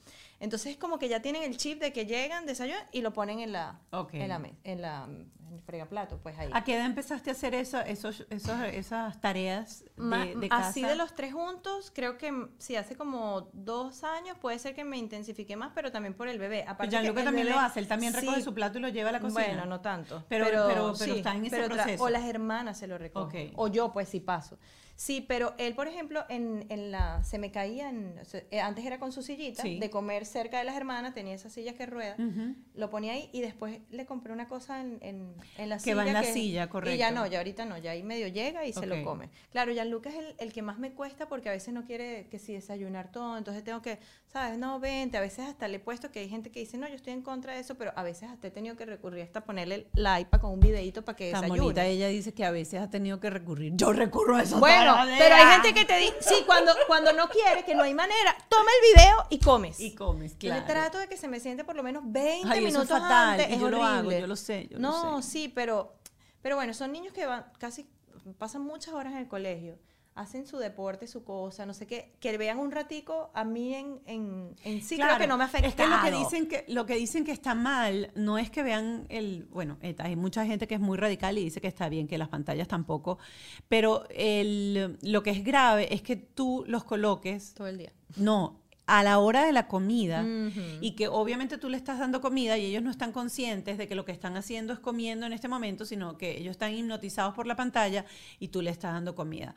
Entonces, como que ya tienen el chip de que llegan, desayunan y lo ponen en la, en la, en la en el fregaplato, pues ahí. ¿A qué edad empezaste a hacer eso, esos, esos, esas tareas de, de casa? Así de los tres juntos, creo que sí, hace como dos años puede ser que me intensifique más, pero también por el bebé. Aparte Gianluca también lo hace, él también recoge su plato y lo lleva a la cocina. Bueno, no tanto. Pero, pero, pero, está en ese proceso. O las hermanas se lo recogen. O yo, pues, si paso. Sí, pero él, por ejemplo, en, en la, se me caía, en, eh, antes era con su sillita, de comer cerca de las hermanas, tenía esas sillas que ruedan, lo ponía ahí y después le compré una cosa en, en, en la silla. Que va en la silla, correcto. Y ya no, ya ahorita no, ya ahí medio llega y se lo come. Claro, ya Lucas es el, el, que más me cuesta porque a veces no quiere que si desayunar todo, entonces tengo que, ¿sabes? No, vente, a veces hasta le he puesto que hay gente que dice, no, yo estoy en contra de eso, pero a veces hasta he tenido que recurrir hasta ponerle la iPad con un videito para que desayune. ella dice que a veces ha tenido que recurrir. Yo recurro a eso. Bueno, pero hay gente que te dice, sí, cuando, cuando no quiere, que no hay manera, toma el video y comes. Y comes, claro. Yo trato de que se me siente por lo menos 20 minutos antes. Es yo lo hago, yo lo sé. Yo no, lo sé. sí, pero, pero bueno, son niños que van casi, pasan muchas horas en el colegio hacen su deporte, su cosa, no sé qué, que vean un ratico a mí en, en, en sí creo que no me afecta. Es que lo que dicen que lo que dicen que está mal no es que vean el, bueno, eh, hay mucha gente que es muy radical y dice que está bien que las pantallas tampoco, pero el, lo que es grave es que tú los coloques todo el día. No, a la hora de la comida y que obviamente tú le estás dando comida y ellos no están conscientes de que lo que están haciendo es comiendo en este momento, sino que ellos están hipnotizados por la pantalla y tú le estás dando comida.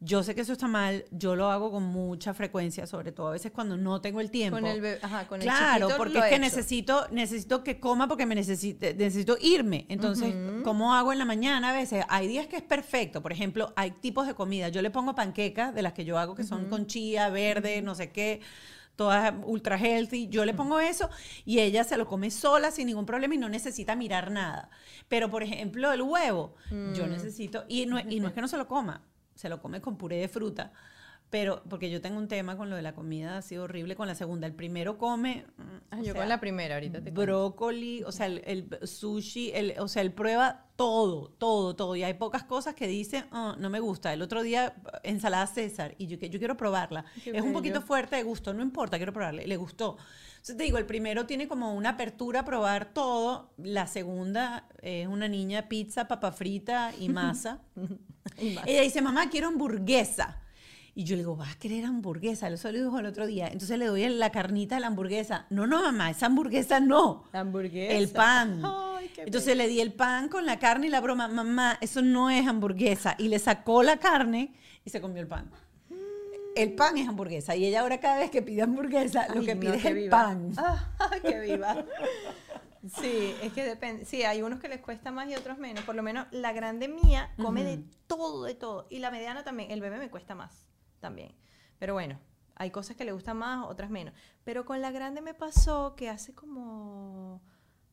Yo sé que eso está mal, yo lo hago con mucha frecuencia, sobre todo a veces cuando no tengo el tiempo. Con el, ajá, con claro, porque es que necesito, necesito que coma porque me necesito, necesito irme. Entonces, ¿cómo hago en la mañana? A veces hay días que es perfecto. Por ejemplo, hay tipos de comida. Yo le pongo panquecas de las que yo hago que son con chía, verde, no sé qué todas ultra healthy. Yo le pongo eso y ella se lo come sola sin ningún problema y no necesita mirar nada. Pero, por ejemplo, el huevo, yo mm. necesito, y no, y no es que no se lo coma, se lo come con puré de fruta. Pero, porque yo tengo un tema con lo de la comida, ha sido horrible con la segunda. El primero come. Mm, ah, yo con la primera, ahorita te Brócoli, o sea, el, sushi, el, o sea, él prueba todo, todo, todo. Y hay pocas cosas que dice, oh, no me gusta. El otro día, ensalada César, y yo, yo quiero probarla. es un poquito fuerte de gusto, no importa, quiero probarla. Le gustó. Entonces te digo, el primero tiene como una apertura a probar todo. La segunda es una niña pizza, papa frita y masa. Ella dice, mamá, quiero hamburguesa. Y yo le digo, ¿vas a querer hamburguesa? Eso lo dijo el otro día. Entonces le doy la carnita a la hamburguesa. No, no, mamá, esa hamburguesa no. La hamburguesa. El pan. Entonces le di el pan con la carne y la broma. Mamá, eso no es hamburguesa. Y le sacó la carne y se comió el pan. El pan es hamburguesa. Y ella ahora cada vez que pide hamburguesa, lo que pide es el pan. Ah, ¡Qué viva! Sí, es que depende. Sí, hay unos que les cuesta más y otros menos. Por lo menos la grande mía come de todo, de todo. Y la mediana también. El bebé me cuesta más también. Pero bueno, hay cosas que le gustan más, otras menos. Pero con la grande me pasó que hace como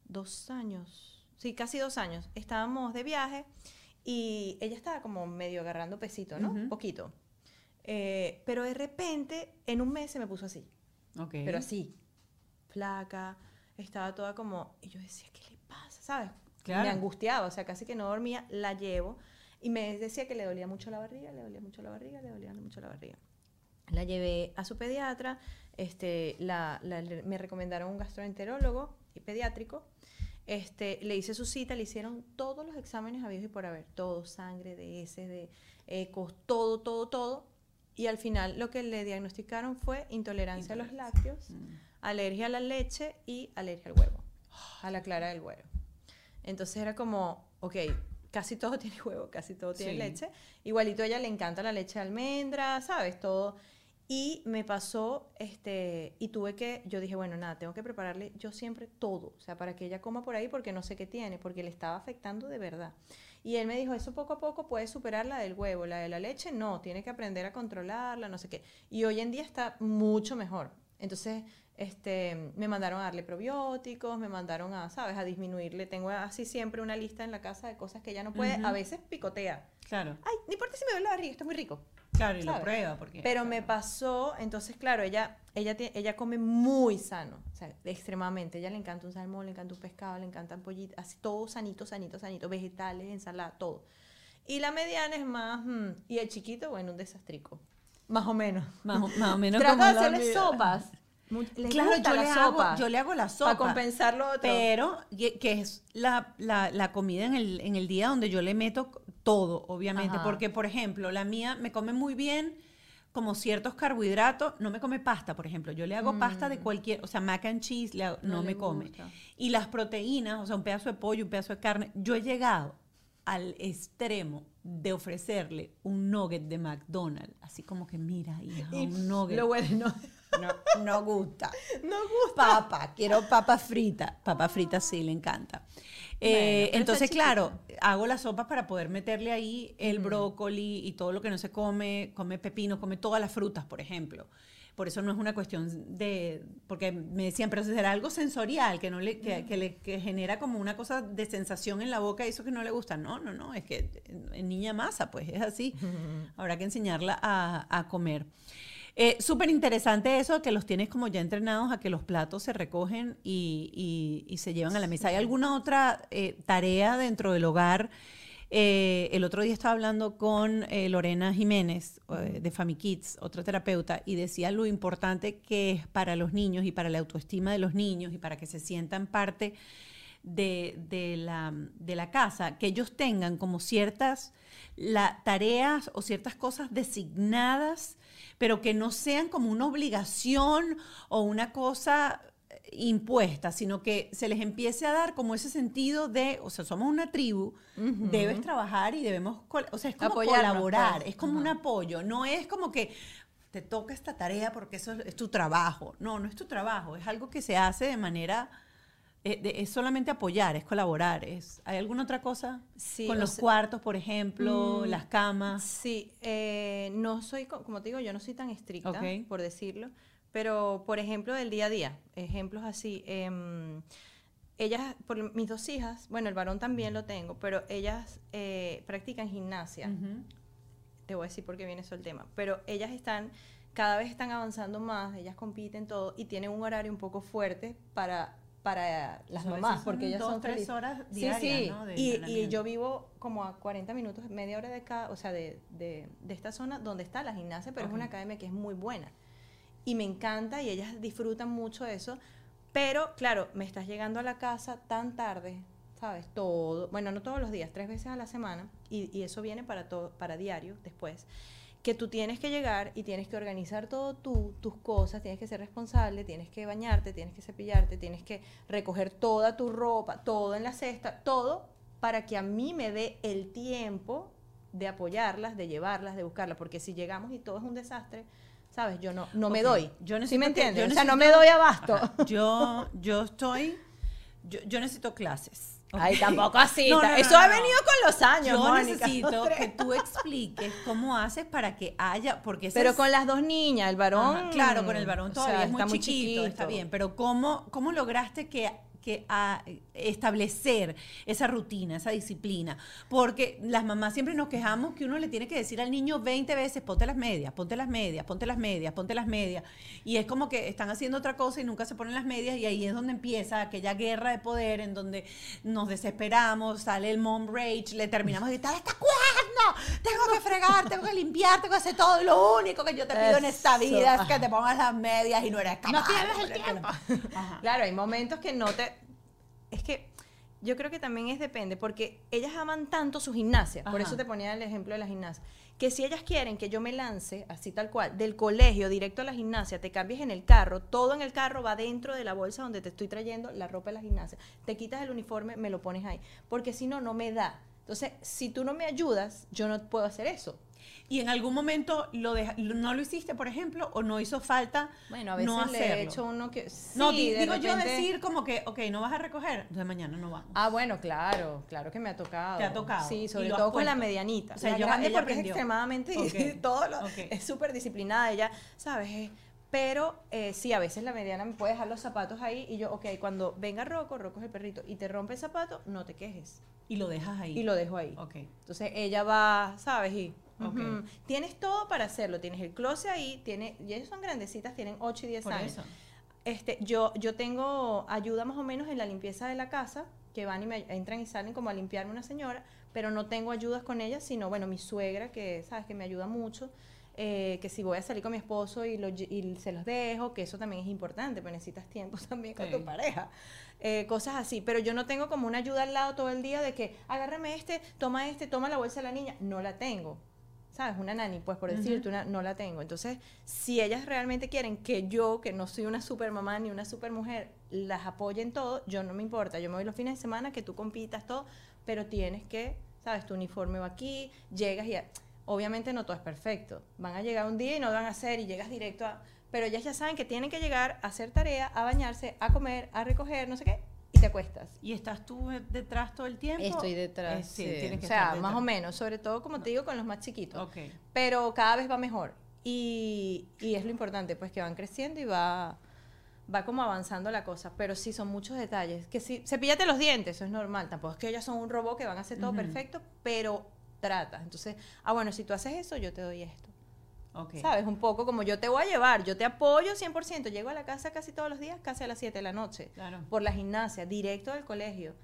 dos años, sí, casi dos años, estábamos de viaje y ella estaba como medio agarrando pesito, ¿no? Un poquito. Eh, pero de repente, en un mes se me puso así. Okay. Pero así, flaca, estaba toda como, y yo decía, ¿qué le pasa? ¿Sabes? Me angustiaba, o sea, casi que no dormía, la llevo. Y me decía que le dolía mucho la barriga, le dolía mucho la barriga, le dolía mucho la barriga. La llevé a su pediatra, este, la, me recomendaron un gastroenterólogo y pediátrico. Este, le hice su cita, le hicieron todos los exámenes habidos y por haber, todo, sangre, de heces, de ecos, todo, todo, todo. Y al final lo que le diagnosticaron fue intolerancia a los lácteos, mm alergia a la leche y alergia al huevo, a la clara del huevo. Entonces era como, ok, casi todo tiene huevo, casi todo tiene leche. Igualito a ella le encanta la leche de almendra, ¿sabes? Todo. Y me pasó, este, y tuve que, yo dije, bueno, nada, tengo que prepararle yo siempre todo, o sea, para que ella coma por ahí porque no sé qué tiene, porque le estaba afectando de verdad. Y él me dijo, eso poco a poco puedes superar la del huevo, la de la leche, no, tiene que aprender a controlarla, no sé qué. Y hoy en día está mucho mejor. Entonces, este, me mandaron a darle probióticos, me mandaron a, ¿sabes?, a disminuirle. Tengo así siempre una lista en la casa de cosas que ella no puede, a veces picotea. Claro. Ay, ni importa si me duele la barriga, esto es muy rico. Claro, y lo prueba. Porque, Pero me pasó, entonces, claro, ella, ella, ella come muy sano, o sea, extremadamente. ella le encanta un salmón, le encanta un pescado, le encantan pollitos, así todo sanito, sanito, sanito, vegetales, ensalada, todo. Y la mediana es más, mm, y el chiquito, bueno, un desastrico. Más o menos. Más, o menos Trato de hacerle sopas. Claro, yo le, hago, yo le hago la sopa. Para compensarlo otro. Pero, que es la, la, la, comida en el, en el día donde yo le meto todo, obviamente. Porque, por ejemplo, la mía me come muy bien como ciertos carbohidratos, no me come pasta, por ejemplo. Yo le hago pasta de mm. cualquier, o sea, mac and cheese no, me come. Y las proteínas, o sea, un pedazo de pollo, un pedazo de carne, yo he llegado al extremo de ofrecerle un nugget de McDonald's, así como que mira, hija, un nugget. Lo bueno, no, no gusta. No gusta. Papa, quiero papa frita. Papa frita sí le encanta. Eh, entonces, claro, hago la sopa para poder meterle ahí el brócoli y todo lo que no se come, come pepino, come todas las frutas, por ejemplo. Por eso no es una cuestión de, porque me decían, pero será algo sensorial, que, no le, que, le que genera como una cosa de sensación en la boca y eso que no le gusta. No, no, no, es que en niña masa, pues es así. Habrá que enseñarla a, a comer. Eh, Súper interesante eso, que los tienes como ya entrenados a que los platos se recogen y, se llevan a la mesa. ¿Hay alguna otra eh, tarea dentro del hogar? Eh, el otro día estaba hablando con Lorena Jiménez de FamiKids, otra terapeuta, y decía lo importante que es para los niños y para la autoestima de los niños y para que se sientan parte de, la, de la, casa, que ellos tengan como ciertas la, tareas o ciertas cosas designadas pero que no sean como una obligación o una cosa impuesta, sino que se les empiece a dar como ese sentido de, o sea, somos una tribu, debes trabajar y debemos, o sea, es como colaborar, pues. es como un apoyo, no es como que te toca esta tarea porque eso es tu trabajo, no, no es tu trabajo, es algo que se hace de manera eh, es solamente apoyar, es colaborar. Es, ¿Hay alguna otra cosa? Sí, Con los cuartos, por ejemplo, mm, las camas. Sí, eh, no soy, como te digo, yo no soy tan estricta, por decirlo, pero por ejemplo del día a día, ejemplos así. Em, ellas, por mis dos hijas, bueno, el varón también lo tengo, pero ellas eh, practican gimnasia. Te voy a decir por qué viene eso el tema, pero ellas están cada vez están avanzando más, ellas compiten todo y tienen un horario un poco fuerte para para las mamás, porque ellas son tres horas diarias, sí, sí. y, yo vivo como a 40 minutos, media hora de acá, o sea, de, de, esta zona donde está la gimnasia, pero es una academia que es muy buena. Y me encanta y ellas disfrutan mucho eso, pero claro, me estás llegando a la casa tan tarde, ¿sabes? Todo, bueno, no todos los días, tres veces a la semana, y, y eso viene para, todo, para diario después que tú tienes que llegar y tienes que organizar todo tú, tus cosas, tienes que ser responsable, tienes que bañarte, tienes que cepillarte, tienes que recoger toda tu ropa, todo en la cesta, todo para que a mí me dé el tiempo de apoyarlas, de llevarlas, de buscarlas, porque si llegamos y todo es un desastre, sabes, yo no no me doy. Yo necesito ¿Sí me entiendes? o sea, no me doy abasto. Yo yo estoy yo, yo necesito clases. Ay, tampoco así. Eso ha venido con los años. Yo necesito que tú expliques cómo haces para que haya, porque pero con las dos niñas, el varón, claro, con el varón todavía es muy, chiquito, chiquito, está bien. Pero cómo cómo lograste que que a establecer esa rutina, esa disciplina. Porque las mamás siempre nos quejamos que uno le tiene que decir al niño 20 veces, ponte las medias, ponte las medias, ponte las medias, ponte las medias. Y es como que están haciendo otra cosa y nunca se ponen las medias y ahí es donde empieza aquella guerra de poder en donde nos desesperamos, sale el mom rage, le terminamos de gritar, ¿hasta cuándo? Tengo que fregar, tengo que limpiar, tengo que hacer todo. Lo único que yo te pido en esta vida es que te pongas las medias y no eres capaz. No tienes el tiempo. Claro, hay momentos que no te es que yo creo que también es depende, porque ellas aman tanto su gimnasia, por eso te ponía el ejemplo de la gimnasia, que si ellas quieren que yo me lance, así tal cual, del colegio directo a la gimnasia, te cambies en el carro, todo en el carro va dentro de la bolsa donde te estoy trayendo la ropa de la gimnasia, te quitas el uniforme, me lo pones ahí, porque si no, no me da. Entonces, si tú no me ayudas, yo no puedo hacer eso. ¿Y en algún momento lo no lo hiciste, por ejemplo, o no hizo falta Bueno, a veces no le he hecho uno que... Sí, no, digo yo decir como que, ok, no vas a recoger, entonces mañana no vamos. Ah, bueno, claro, claro que me ha tocado. Te ha tocado. Sí, sobre todo con la medianita. O sea, la grande porque es extremadamente... todo lo, Es súper disciplinada, ella, ¿sabes? Pero eh, sí, a veces la mediana me puede dejar los zapatos ahí y yo, ok, cuando venga Rocco, Rocco es el perrito, y te rompe el zapato, no te quejes. Y lo dejas ahí. Y lo dejo ahí. Ok. Entonces ella va, ¿sabes? Y Tienes todo para hacerlo. Tienes el closet ahí, tiene, y ellos son grandecitas, tienen 8 y 10 años. Este, yo, yo tengo ayuda más o menos en la limpieza de la casa, que van y me entran y salen como a limpiarme una señora, pero no tengo ayudas con ellas, sino, bueno, mi suegra, que, ¿sabes? Que me ayuda mucho. Eh, que si voy a salir con mi esposo y, se los dejo, que eso también es importante, pues necesitas tiempo también con tu pareja. Eh, cosas así, pero yo no tengo como una ayuda al lado todo el día de que agárrame este, toma este, toma la bolsa de la niña, no la tengo. ¿sabes? Una nani, pues por decirte, una, no la tengo. Entonces, si ellas realmente quieren que yo, que no soy una super mamá ni una super mujer, las apoyen todo, yo no me importa. Yo me voy los fines de semana, que tú compitas todo, pero tienes que, ¿sabes? Tu uniforme va aquí, llegas y... Obviamente no todo es perfecto. Van a llegar un día y no lo van a hacer y llegas directo a... Pero ellas ya saben que tienen que llegar a hacer tarea, a bañarse, a comer, a recoger, no sé qué, te acuestas. ¿Y estás tú detrás todo el tiempo? Estoy detrás. Eh, sí, tienes que o sea, más o menos, sobre todo como te digo con los más chiquitos. Okay. Pero cada vez va mejor. Y, y, es lo importante, pues que van creciendo y va, va como avanzando la cosa. Pero sí, son muchos detalles. Que si cepillate los dientes, eso es normal. Tampoco es que ellas son un robot que van a hacer todo perfecto, pero trata. Entonces, ah, bueno, si tú haces eso, yo te doy esto. ¿Sabes? Un poco como yo te voy a llevar, yo te apoyo 100%. Llego a la casa casi todos los días, casi a las 7 de la noche. Por la gimnasia, directo del colegio.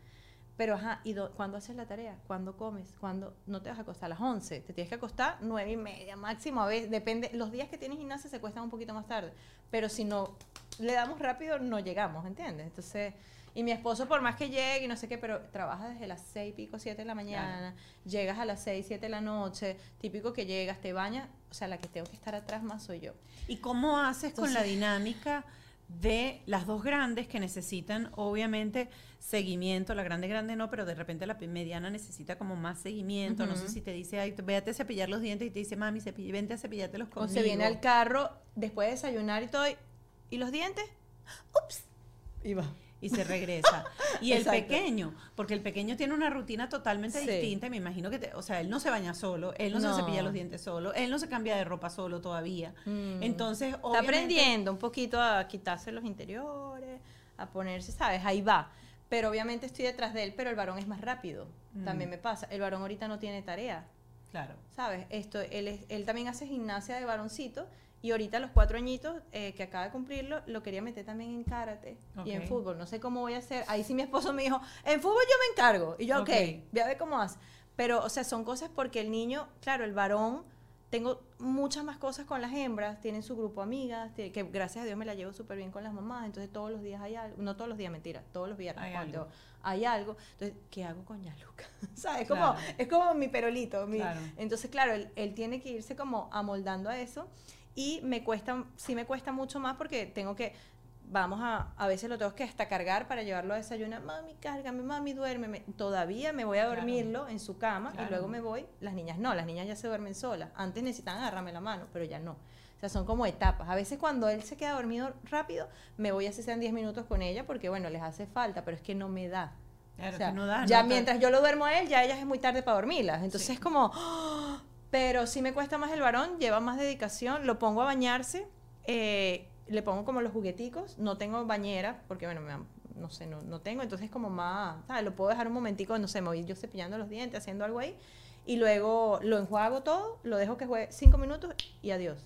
Pero, ajá, ¿y cuándo haces la tarea? ¿Cuándo comes? ¿Cuándo no te vas a acostar? A las 11. Te tienes que acostar 9 y media máximo. A veces, depende. Los días que tienes gimnasia se cuestan un poquito más tarde. Pero si no le damos rápido, no llegamos, ¿entiendes? Entonces y mi esposo, por más que llegue y no sé qué, pero trabaja desde las seis pico, siete de la mañana, llegas a las seis, siete de la noche, típico que llegas, te bañas, o sea, la que tengo que estar atrás más soy yo. ¿Y cómo haces con la dinámica de las dos grandes que necesitan, obviamente, seguimiento? La grande, grande no, pero de repente la mediana necesita como más seguimiento. No sé si te dice, ay, véate a cepillar los dientes y te dice, mami, vente a cepillarte los conmigo. O se viene al carro después de desayunar y todo, ¿y los dientes? Ups, y va y se regresa. Y el pequeño, porque el pequeño tiene una rutina totalmente distinta, me imagino que, o sea, él no se baña solo, él no, se cepilla los dientes solo, él no se cambia de ropa solo todavía. Mm. Entonces, Está aprendiendo un poquito a quitarse los interiores, a ponerse, ¿sabes? Ahí va. Pero obviamente estoy detrás de él, pero el varón es más rápido. Mm. También me pasa. El varón ahorita no tiene tarea. Claro. ¿Sabes? Esto, él, él también hace gimnasia de varoncito y ahorita los cuatro añitos eh, que acaba de cumplirlo, lo quería meter también en karate y en fútbol. No sé cómo voy a hacer. Ahí sí mi esposo me dijo, en fútbol yo me encargo. Y yo, ok, voy a ver cómo hace. Pero, o sea, son cosas porque el niño, claro, el varón, tengo muchas más cosas con las hembras, tienen su grupo amigas, que gracias a Dios me la llevo súper bien con las mamás, entonces todos los días hay algo, no todos los días, mentira, todos los viernes hay algo. hay algo, entonces, ¿qué hago con Yaluca? ¿Sabes? Como, es como mi perolito. Mi, Entonces, claro, él, él, tiene que irse como amoldando a eso y me cuesta, sí me cuesta mucho más porque tengo que, vamos a, a veces lo tengo que hasta cargar para llevarlo a desayunar, mami, cárgame, mami, duérmeme. Todavía me voy a dormirlo en su cama y luego me voy. Las niñas no, las niñas ya se duermen solas. Antes necesitan agarrarme la mano, pero ya no. O sea, son como etapas. A veces cuando él se queda dormido rápido, me voy a hacer sean 10 minutos con ella porque, bueno, les hace falta, pero es que no me da. o sea, no da, ya mientras yo lo duermo a él, ya ella es muy tarde para dormirlas. Entonces es como, pero sí me cuesta más el varón, lleva más dedicación, lo pongo a bañarse, eh, le pongo como los jugueticos, no tengo bañera, porque bueno, no sé, no, no, tengo, entonces como más, Lo puedo dejar un momentico, no sé, me voy yo cepillando los dientes, haciendo algo ahí, y luego lo enjuago todo, lo dejo que juegue cinco minutos y adiós.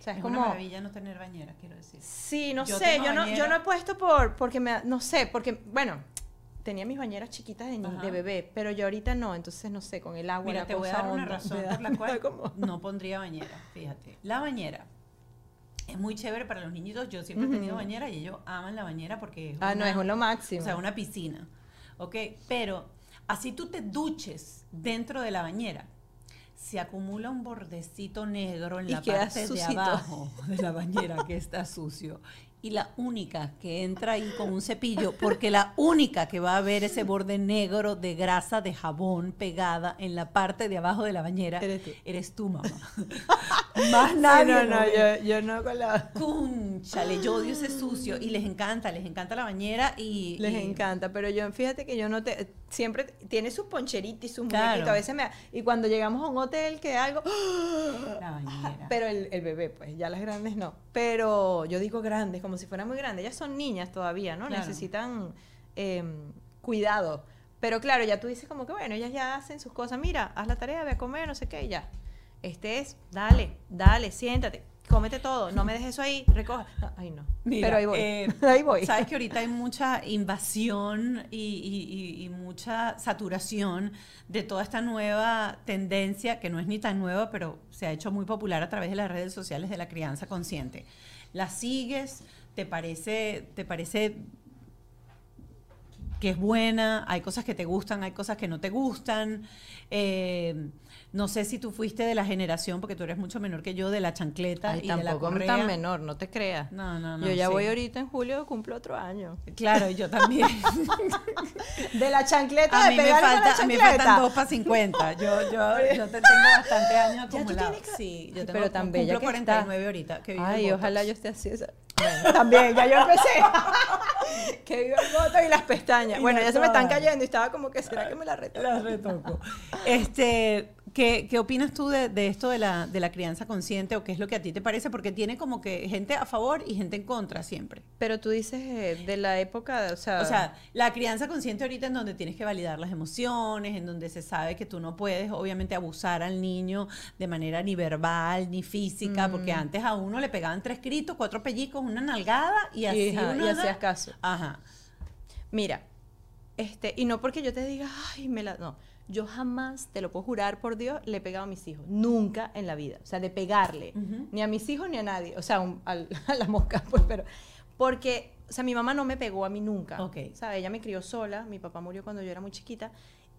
O sea, es, como, una maravilla no tener bañera, quiero decir. Sí, no sé, yo no, yo no he puesto por, porque me, no sé, porque, bueno, tenía mis bañeras chiquitas de, bebé, pero yo ahorita no, entonces no sé, con el agua. Mira, te voy a dar una razón por la cual no pondría bañera, fíjate. La bañera es muy chévere para los niñitos, yo siempre he tenido bañera y ellos aman la bañera porque es Ah, no, es lo máximo. O sea, una piscina, ¿ok? Pero así tú te duches dentro de la bañera, se acumula un bordecito negro en la parte de abajo de la bañera que está sucio y la única que entra ahí con un cepillo, porque la única que va a ver ese borde negro de grasa de jabón pegada en la parte de abajo de la bañera, eres tú, mamá. Más nadie. no, no, yo, yo, no con la... Cúnchale, yo odio ese sucio y les encanta, les encanta la bañera y... Les encanta, pero yo, fíjate que yo no te... Siempre tiene sus poncheritos y sus claro. a veces me... Y cuando llegamos a un hotel que algo... La bañera. Pero el, el bebé, pues, ya las grandes no. Pero yo digo grandes, como como si fueran muy grandes. Ellas son niñas todavía, ¿no? Necesitan em, cuidado. Pero claro, ya tú dices como que, bueno, ellas ya hacen sus cosas. Mira, haz la tarea, ve a comer, no sé qué, y ya. Este es, dale, dale, siéntate, cómete todo, no me dejes eso ahí, recoja. Ay, no. Pero ahí voy. Eh, ahí voy. Sabes que ahorita hay mucha invasión y, y, mucha saturación de toda esta nueva tendencia, que no es ni tan nueva, pero se ha hecho muy popular a través de las redes sociales de la crianza consciente. La sigues, te parece, te parece que es buena, hay cosas que te gustan, hay cosas que no te gustan. Eh, no sé si tú fuiste de la generación, porque tú eres mucho menor que yo, de la chancleta y de la correa. tan menor, no te creas. No, no, no. Yo ya voy ahorita en julio, cumplo otro año. Claro, yo también. de la chancleta, a mí me falta, A mí me faltan dos para 50. Yo, yo, yo te tengo bastante años acumulados. Sí, yo tengo, Pero tan bella cumplo 49 ahorita. Que Ay, ojalá yo esté así. también, ya yo empecé. que vivo el voto y las pestañas. bueno, ya se me están cayendo y estaba como que, ¿será que me la retoco? Las retoco. Este, ¿qué, ¿qué, opinas tú de, de, esto de la, de la crianza consciente o qué es lo que a ti te parece? Porque tiene como que gente a favor y gente en contra siempre. Pero tú dices eh, de la época, o sea... O sea, la crianza consciente ahorita en donde tienes que validar las emociones, en donde se sabe que tú no puedes obviamente abusar al niño de manera ni verbal ni física, porque mm. antes a uno le pegaban tres gritos, cuatro pellizcos, una nalgada y así. Y, hacías caso. Ajá. Mira, este, y no porque yo te diga, ay, me la. No. Yo jamás, te lo puedo jurar por Dios, le he pegado a mis hijos. Nunca en la vida. O sea, de pegarle. Ni a mis hijos ni a nadie. O sea, a la mosca, pues, pero. Porque, o sea, mi mamá no me pegó a mí nunca. Ok. ¿Sabe? Ella me crió sola. Mi papá murió cuando yo era muy chiquita.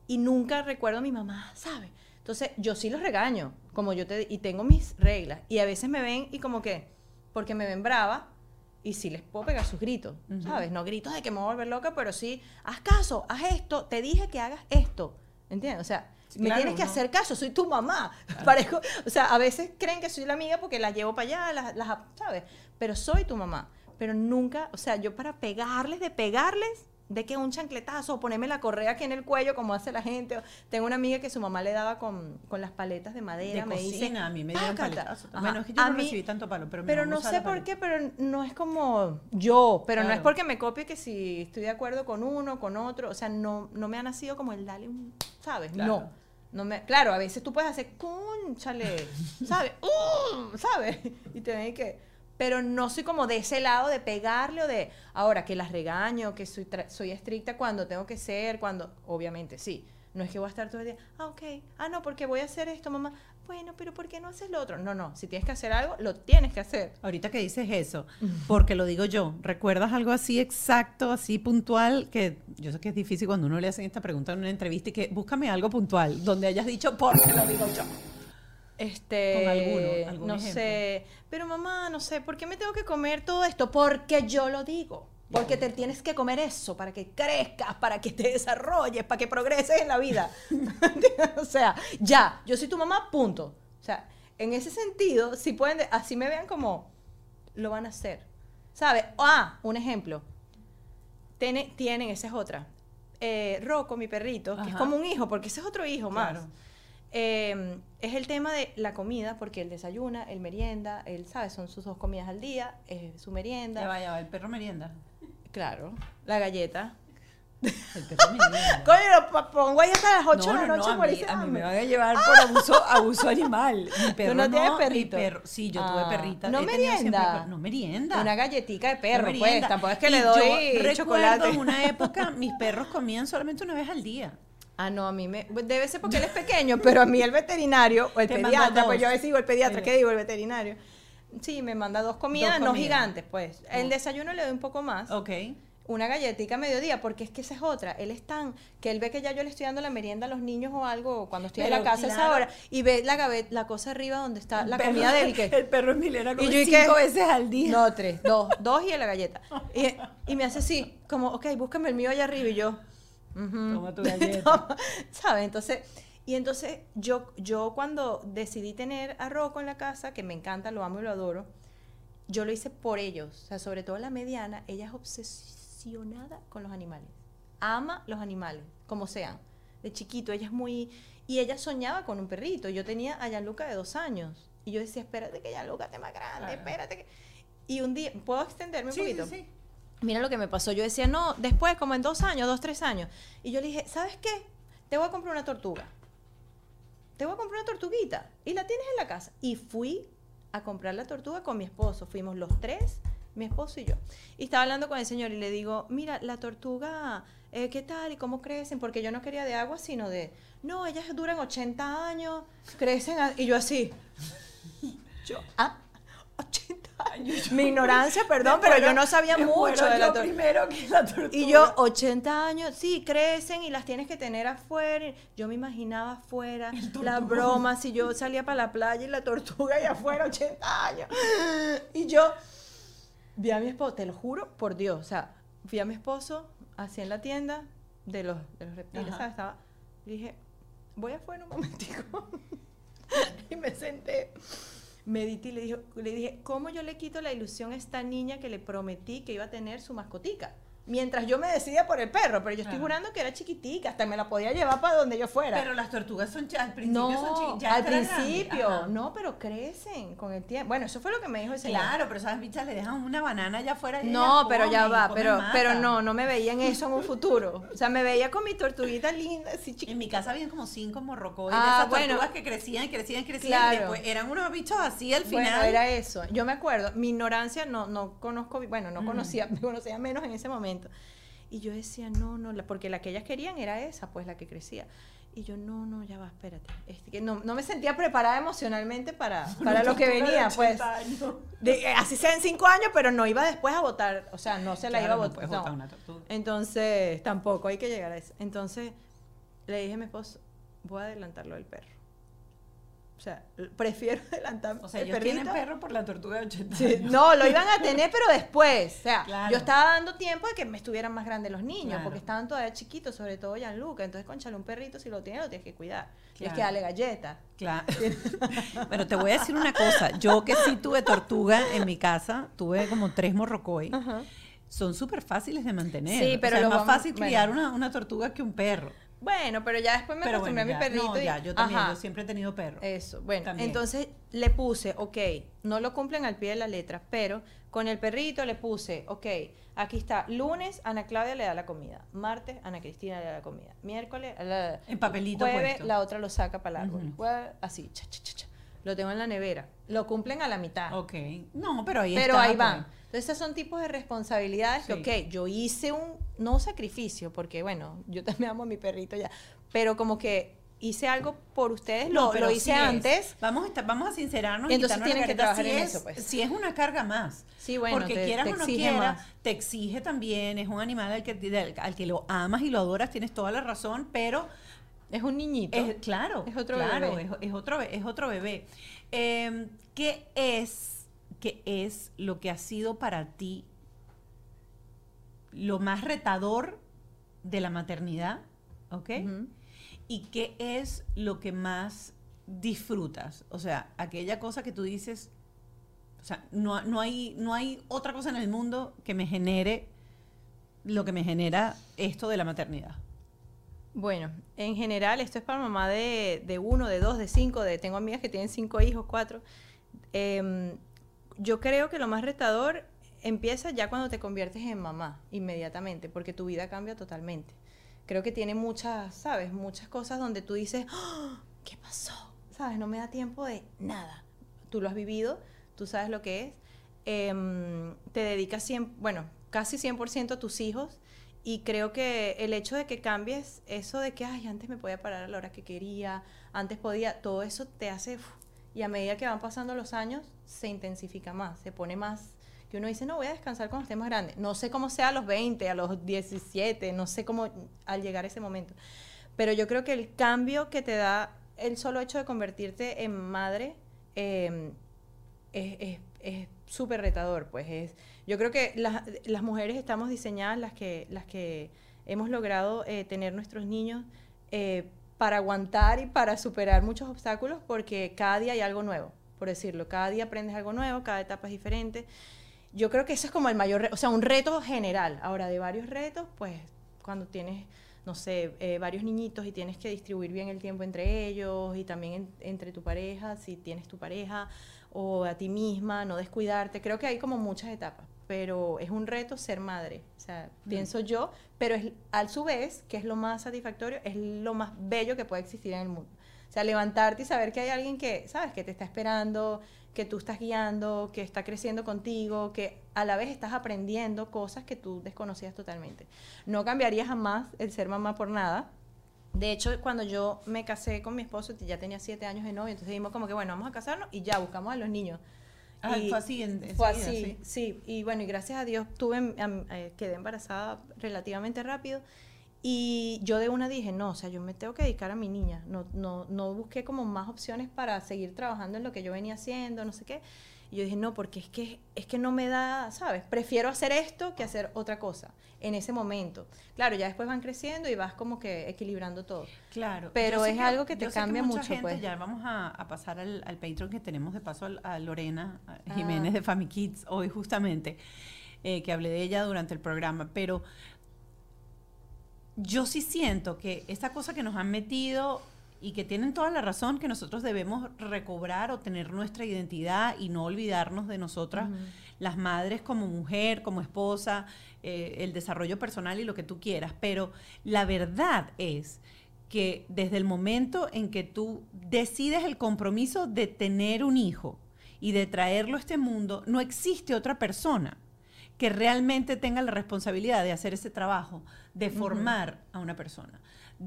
Y nunca recuerdo a mi mamá, ¿sabe? Entonces, yo sí los regaño. Como yo te. Y tengo mis reglas. Y a veces me ven y como que. Porque me ven brava y sí les puedo pegar sus gritos, ¿sabes? No gritos de que me voy a volver loca, pero sí, haz caso, haz esto, te dije que hagas esto, ¿entiendes? O sea, me tienes que hacer caso, soy tu mamá. Parezco, o sea, a veces creen que soy la amiga porque las llevo para allá, las, las, ¿sabes? Pero soy tu mamá. Pero nunca, o sea, yo para pegarles, de pegarles, de que un chancletazo, o ponerme la correa aquí en el cuello como hace la gente. Tengo una amiga que su mamá le daba con, con las paletas de madera. De me cocina, a mí me dieron paletazo. Bueno, es que yo no recibí tanto palo, pero Pero no sé por qué, pero no es como yo, pero no es porque me copie que si estoy de acuerdo con uno, con otro, o sea, no, no me ha nacido como el dale un, ¿sabes? No. No me, claro, a veces tú puedes hacer, cónchale, ¿sabes? Uh, ¿Sabes? Y te ven que pero no soy como de ese lado de pegarle o de ahora que las regaño, que soy, soy estricta cuando tengo que ser, cuando, obviamente sí. No es que voy a estar todo el día, ah, ok, ah, no, porque voy a hacer esto, mamá. Bueno, pero ¿por qué no haces lo otro? No, no, si tienes que hacer algo, lo tienes que hacer. Ahorita que dices eso, porque lo digo yo, ¿recuerdas algo así exacto, así puntual? Que yo sé que es difícil cuando uno le hacen esta pregunta en una entrevista y que búscame algo puntual, donde hayas dicho, porque lo digo yo. Este, con alguno, algún no sé, pero mamá, no sé, ¿por qué me tengo que comer todo esto? Porque yo lo digo. Porque te tienes que comer eso para que crezcas, para que te desarrolles, para que progreses en la vida. o sea, ya, yo soy tu mamá, punto. O sea, en ese sentido, si pueden, así me vean como lo van a hacer. ¿Sabes? Ah, un ejemplo. Tienen, tienen esa es otra. Eh, Rocco, mi perrito, que es como un hijo, porque ese es otro hijo más. Em, es el tema de la comida, porque él desayuna, él merienda, él sabe, son sus dos comidas al día, es su merienda. Ya vaya, el perro merienda. Claro, la galleta. El perro merienda. Coño, lo pongo ahí hasta las 8 de la noche no, a, mí, a mí me van a llevar por abuso, abuso animal. Mi perro ¿Tú no, tienes perrito? Perro, sí, yo tuve ah, perrita. ¿No merienda? no merienda. Una galletita de perro, pues. Tampoco es que le doy yo chocolate. en una época mis perros comían solamente una vez al día. Ah, no, a mí me. Debe ser porque él es pequeño, pero a mí el veterinario, o el pediatra, pues yo a veces digo el pediatra, ¿qué digo? El veterinario. Sí, me manda dos comidas, no gigantes, pues. El oh. desayuno le doy un poco más. Ok. una galletita a mediodía, porque es que esa es otra. Él es tan que él ve que ya yo le estoy dando la merienda a los niños o algo cuando estoy en la casa a esa hora y ve la la cosa arriba donde está la comida de él. el perro es Milena como y cinco veces al día. No, tres, dos, dos y la galleta. Y, y, me hace así, como, ok, búscame el mío allá arriba y yo. Toma tu galleta. ¿Sabes? Entonces, y entonces yo, yo cuando decidí tener a Rocco en la casa, que me encanta, lo amo y lo adoro, yo lo hice por ellos. O sea, sobre todo la mediana, ella es obsesionada con los animales. Ama los animales, como sean. De chiquito, ella es muy... Y ella soñaba con un perrito. Yo tenía a Gianluca de dos años. Y yo decía, espérate que Gianluca esté más grande, espérate que... Y un día, ¿puedo extenderme un poquito? Sí, sí. Mira lo que me pasó. Yo decía, no, después, como en dos años, dos, tres años. Y yo le dije, ¿sabes qué? Te voy a comprar una tortuga. Te voy a comprar una tortuguita. Y la tienes en la casa. Y fui a comprar la tortuga con mi esposo. Fuimos los tres, mi esposo y yo. Y estaba hablando con el señor y le digo, mira, la tortuga, eh, ¿qué tal y cómo crecen? Porque yo no quería de agua, sino de, no, ellas duran 80 años, crecen, y yo así. Yo, ah, 80 años. Mi ignorancia, perdón, pero yo no sabía mucho de la primero que la tortuga. Y yo, 80 años, sí, crecen y las tienes que tener afuera. Yo me imaginaba afuera la broma, si yo salía para la playa y la tortuga y afuera, 80 años. Y yo vi a mi esposo, te lo juro, por Dios, o sea, vi a mi esposo así en la tienda de los, de los reptiles, ¿sabes? Estaba, dije, voy afuera un momentico. y me senté medité y le dije, le dije, ¿cómo yo le quito la ilusión a esta niña que le prometí que iba a tener su mascotica? Mientras yo me decidía por el perro, pero yo estoy jurando que era chiquitica, hasta me la podía llevar para donde yo fuera. Pero las tortugas son al principio no, son ya al principio, no, pero crecen con el tiempo. Bueno, eso fue lo que me dijo señor. Claro, pero esas bichas le dejan una banana allá afuera. Y no, pero ya va, pero, pero no, no me veía en eso en un futuro. O sea, me veía con mi tortuguita linda, así chiquita. En mi casa habían como cinco morrocoides, ah, esas tortugas que crecían, crecían, crecían, y después eran unos bichos así al final. Bueno, era eso. Yo me acuerdo, mi ignorancia no, no conozco, bueno, no conocía, me conocía menos en ese momento. Y yo decía, no, no, porque la que ellas querían era esa, pues la que crecía. Y yo, no, no, ya va, espérate. Este, que no, no me sentía preparada emocionalmente para, para lo que venía, pues. De, eh, así sea en cinco años, pero no iba después a votar. O sea, no se la iba a votar. No. Entonces, tampoco hay que llegar a eso. Entonces, le dije a mi esposo, voy a adelantarlo del perro. O sea, prefiero adelantar o sea, el ellos tienen perro por la tortuga de 80 No, lo iban a tener, pero después. O sea, yo estaba dando tiempo de que me estuvieran más grandes los niños, porque estaban todavía chiquitos, sobre todo Gianluca. Entonces, conchale, un perrito, si lo tienes, lo tienes que cuidar. Tienes que darle galletas. Claro. pero te voy a decir una cosa. Yo que sí tuve tortuga en mi casa, tuve como tres morrocoy. Son súper fáciles de mantener. Sí, pero es más fácil criar una, una tortuga que un perro. Bueno, pero ya después me acostumbré a mi perrito. No, ya, yo también, yo siempre he tenido perro. Eso, bueno, entonces le puse, ok, no lo cumplen al pie de la letra, pero con el perrito le puse, ok, aquí está, lunes Ana Claudia le da la comida, martes Ana Cristina le da la comida, miércoles, la, en papelito jueves la otra lo saca para el árbol, así, cha, cha, cha, cha, lo tengo en la nevera, lo cumplen a la mitad. Ok, no, pero ahí Pero ahí van. Pues. Entonces, esos son tipos de responsabilidades que, ok, yo hice un, no sacrificio, porque bueno, yo también amo a mi perrito ya, pero como que hice algo por ustedes, lo, lo, hice antes. Vamos, a vamos a sincerarnos y entonces tienen que trabajar en eso, pues. Si es una carga más. Sí, bueno, porque quieras o no quieras, te exige también, es un animal al que, al que lo amas y lo adoras, tienes toda la razón, pero... Es un niñito. Es, claro, es otro claro, bebé. Es, otro, es otro bebé. Em, ¿Qué es qué es lo que ha sido para ti lo más retador de la maternidad, ¿ok? Y qué es lo que más disfrutas, o sea, aquella cosa que tú dices, o sea, no, no, hay, no hay otra cosa en el mundo que me genere lo que me genera esto de la maternidad. Bueno, en general esto es para mamá de, de uno, de dos, de cinco, de tengo amigas que tienen cinco hijos, cuatro. Eh, yo creo que lo más retador empieza ya cuando te conviertes en mamá, inmediatamente, porque tu vida cambia totalmente. Creo que tiene muchas, ¿sabes? Muchas cosas donde tú dices, ¡Ah! ¿qué pasó? ¿Sabes? No me da tiempo de nada. Tú lo has vivido, tú sabes lo que es. Em, te dedicas, 100, bueno, casi 100% a tus hijos. Y creo que el hecho de que cambies eso de que, ay, antes me podía parar a la hora que quería, antes podía, todo eso te hace y a medida que van pasando los años se intensifica más, se pone más que uno dice, no, voy a descansar cuando esté más grande. No sé cómo sea a los 20, a los 17, no sé cómo al llegar ese momento. Pero yo creo que el cambio que te da el solo hecho de convertirte en madre em, es súper retador, pues es... Yo creo que las, las, mujeres estamos diseñadas, las que, las que hemos logrado eh, tener nuestros niños, eh, para aguantar y para superar muchos obstáculos, porque cada día hay algo nuevo, por decirlo. Cada día aprendes algo nuevo, cada etapa es diferente. Yo creo que eso es como el mayor, o sea, un reto general. Ahora, de varios retos, pues cuando tienes no sé, eh, varios niñitos y tienes que distribuir bien el tiempo entre ellos y también entre tu pareja, si tienes tu pareja, o a ti misma, no descuidarte. Creo que hay como muchas etapas, pero es un reto ser madre, o sea, pienso yo, pero es, a su vez, que es lo más satisfactorio, es lo más bello que puede existir en el mundo. O sea, levantarte y saber que hay alguien que, ¿sabes?, que te está esperando, que tú estás guiando, que está creciendo contigo, que a la vez estás aprendiendo cosas que tú desconocías totalmente. No cambiaría jamás el ser mamá por nada. De hecho, cuando yo me casé con mi esposo, ya tenía siete años de novio, entonces dijimos como que, bueno, vamos a casarnos y ya, buscamos a los niños. Ah, fue así, en, fue así, sí. Y bueno, y gracias a Dios tuve, eh, quedé embarazada relativamente rápido y yo de una dije, no, o sea, yo me tengo que dedicar a mi niña. No, no, no busqué como más opciones para seguir trabajando en lo que yo venía haciendo, no sé qué. Y yo dije, no, porque es que, es que no me da, ¿sabes? Prefiero hacer esto que hacer otra cosa en ese momento. Claro, ya después van creciendo y vas como que equilibrando todo. Claro. Pero es algo que te cambia mucho. pues. Ya vamos a, pasar al, al, Patreon que tenemos de paso a Lorena Jiménez ah. de Family Kids hoy justamente, eh, que hablé de ella durante el programa. Pero yo sí siento que esta cosa que nos han metido y que tienen toda la razón que nosotros debemos recobrar o tener nuestra identidad y no olvidarnos de nosotras, las madres como mujer, como esposa, eh, el desarrollo personal y lo que tú quieras. Pero la verdad es que desde el momento en que tú decides el compromiso de tener un hijo y de traerlo a este mundo, no existe otra persona que realmente tenga la responsabilidad de hacer ese trabajo, de formar a una persona,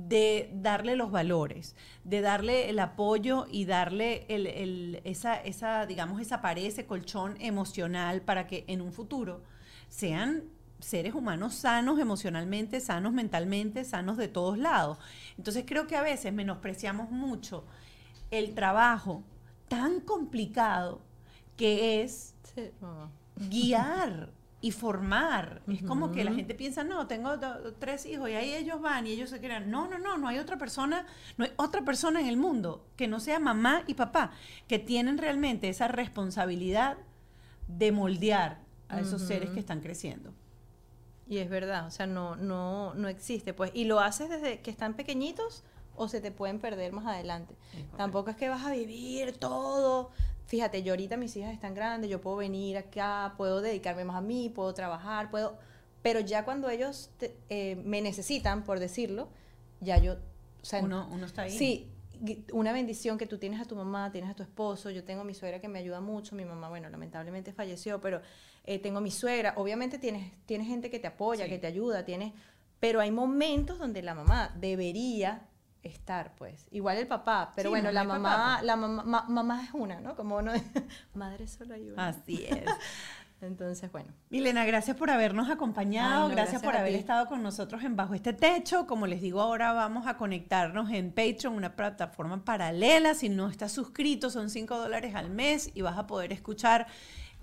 de darle los valores, de darle el apoyo y darle esa, esa, digamos, esa pared, ese colchón emocional para que en un futuro sean seres humanos sanos emocionalmente, sanos mentalmente, sanos de todos lados. Entonces creo que a veces menospreciamos mucho el trabajo tan complicado que es guiar y formar. Es como que la gente piensa, no, tengo tres hijos y ahí ellos van y ellos se crean. No, no, no, no hay otra persona, no hay otra persona en el mundo que no sea mamá y papá, que tienen realmente esa responsabilidad de moldear a esos seres que están creciendo. Y es verdad, o sea, no, no, no existe, pues. Y lo haces desde que están pequeñitos o se te pueden perder más adelante. Tampoco es que vas a vivir todo fíjate, yo ahorita mis hijas están grandes, yo puedo venir acá, puedo dedicarme más a mí, puedo trabajar, puedo... Pero ya cuando ellos eh, me necesitan, por decirlo, ya yo... O sea, uno, uno está ahí. Sí, una bendición que tú tienes a tu mamá, tienes a tu esposo, yo tengo a mi suegra que me ayuda mucho, mi mamá, bueno, lamentablemente falleció, pero eh, tengo a mi suegra, obviamente tienes, tienes gente que te apoya, que te ayuda, tienes, pero hay momentos donde la mamá debería estar, pues. Igual el papá, pero bueno, la mamá, la mamá, mamá es una, ¿no? Como uno, madre solo hay una. Así es. Entonces, bueno. Milena, gracias por habernos acompañado, gracias, por haber estado con nosotros en Bajo este Techo. Como les digo, ahora vamos a conectarnos en Patreon, una plataforma paralela. Si no estás suscrito, son 5 dólares al mes y vas a poder escuchar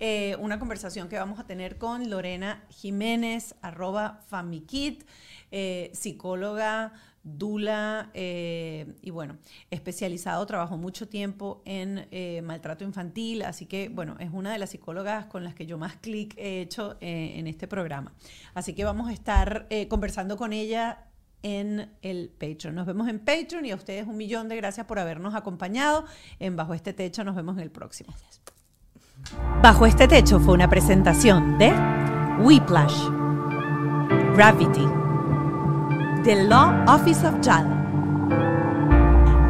eh, una conversación que vamos a tener con Lorena Jiménez, arroba Famikit, eh, psicóloga Dula, eh, y bueno, especializado, trabajó mucho tiempo en eh, maltrato infantil, así que bueno, es una de las psicólogas con las que yo más clic he hecho eh, en este programa. Así que vamos a estar conversando con ella en el Patreon. Nos vemos en Patreon y a ustedes un millón de gracias por habernos acompañado en Bajo este Techo. Nos vemos en el próximo. Bajo este Techo fue una presentación de Whiplash, Gravity, The Law Office of JAL.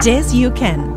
Yes, you can.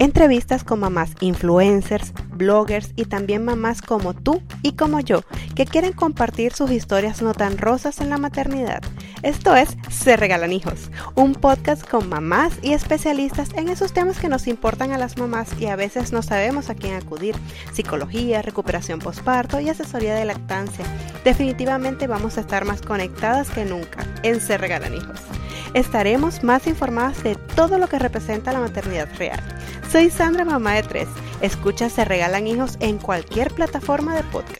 Entrevistas con mamás influencers, bloggers y también mamás como tú y como yo, que quieren compartir sus historias no tan rosas en la maternidad. Esto es Se Regalan Hijos, un podcast con mamás y especialistas en esos temas que nos importan a las mamás y a veces no sabemos a quién acudir. Psicología, recuperación postparto y asesoría de lactancia. Definitivamente vamos a estar más conectadas que nunca en Se Regalan Hijos. Estaremos más informadas de todo lo que representa la maternidad real. Soy Sandra, mamá de tres. Escucha Se Regalan Hijos en cualquier plataforma de podcast.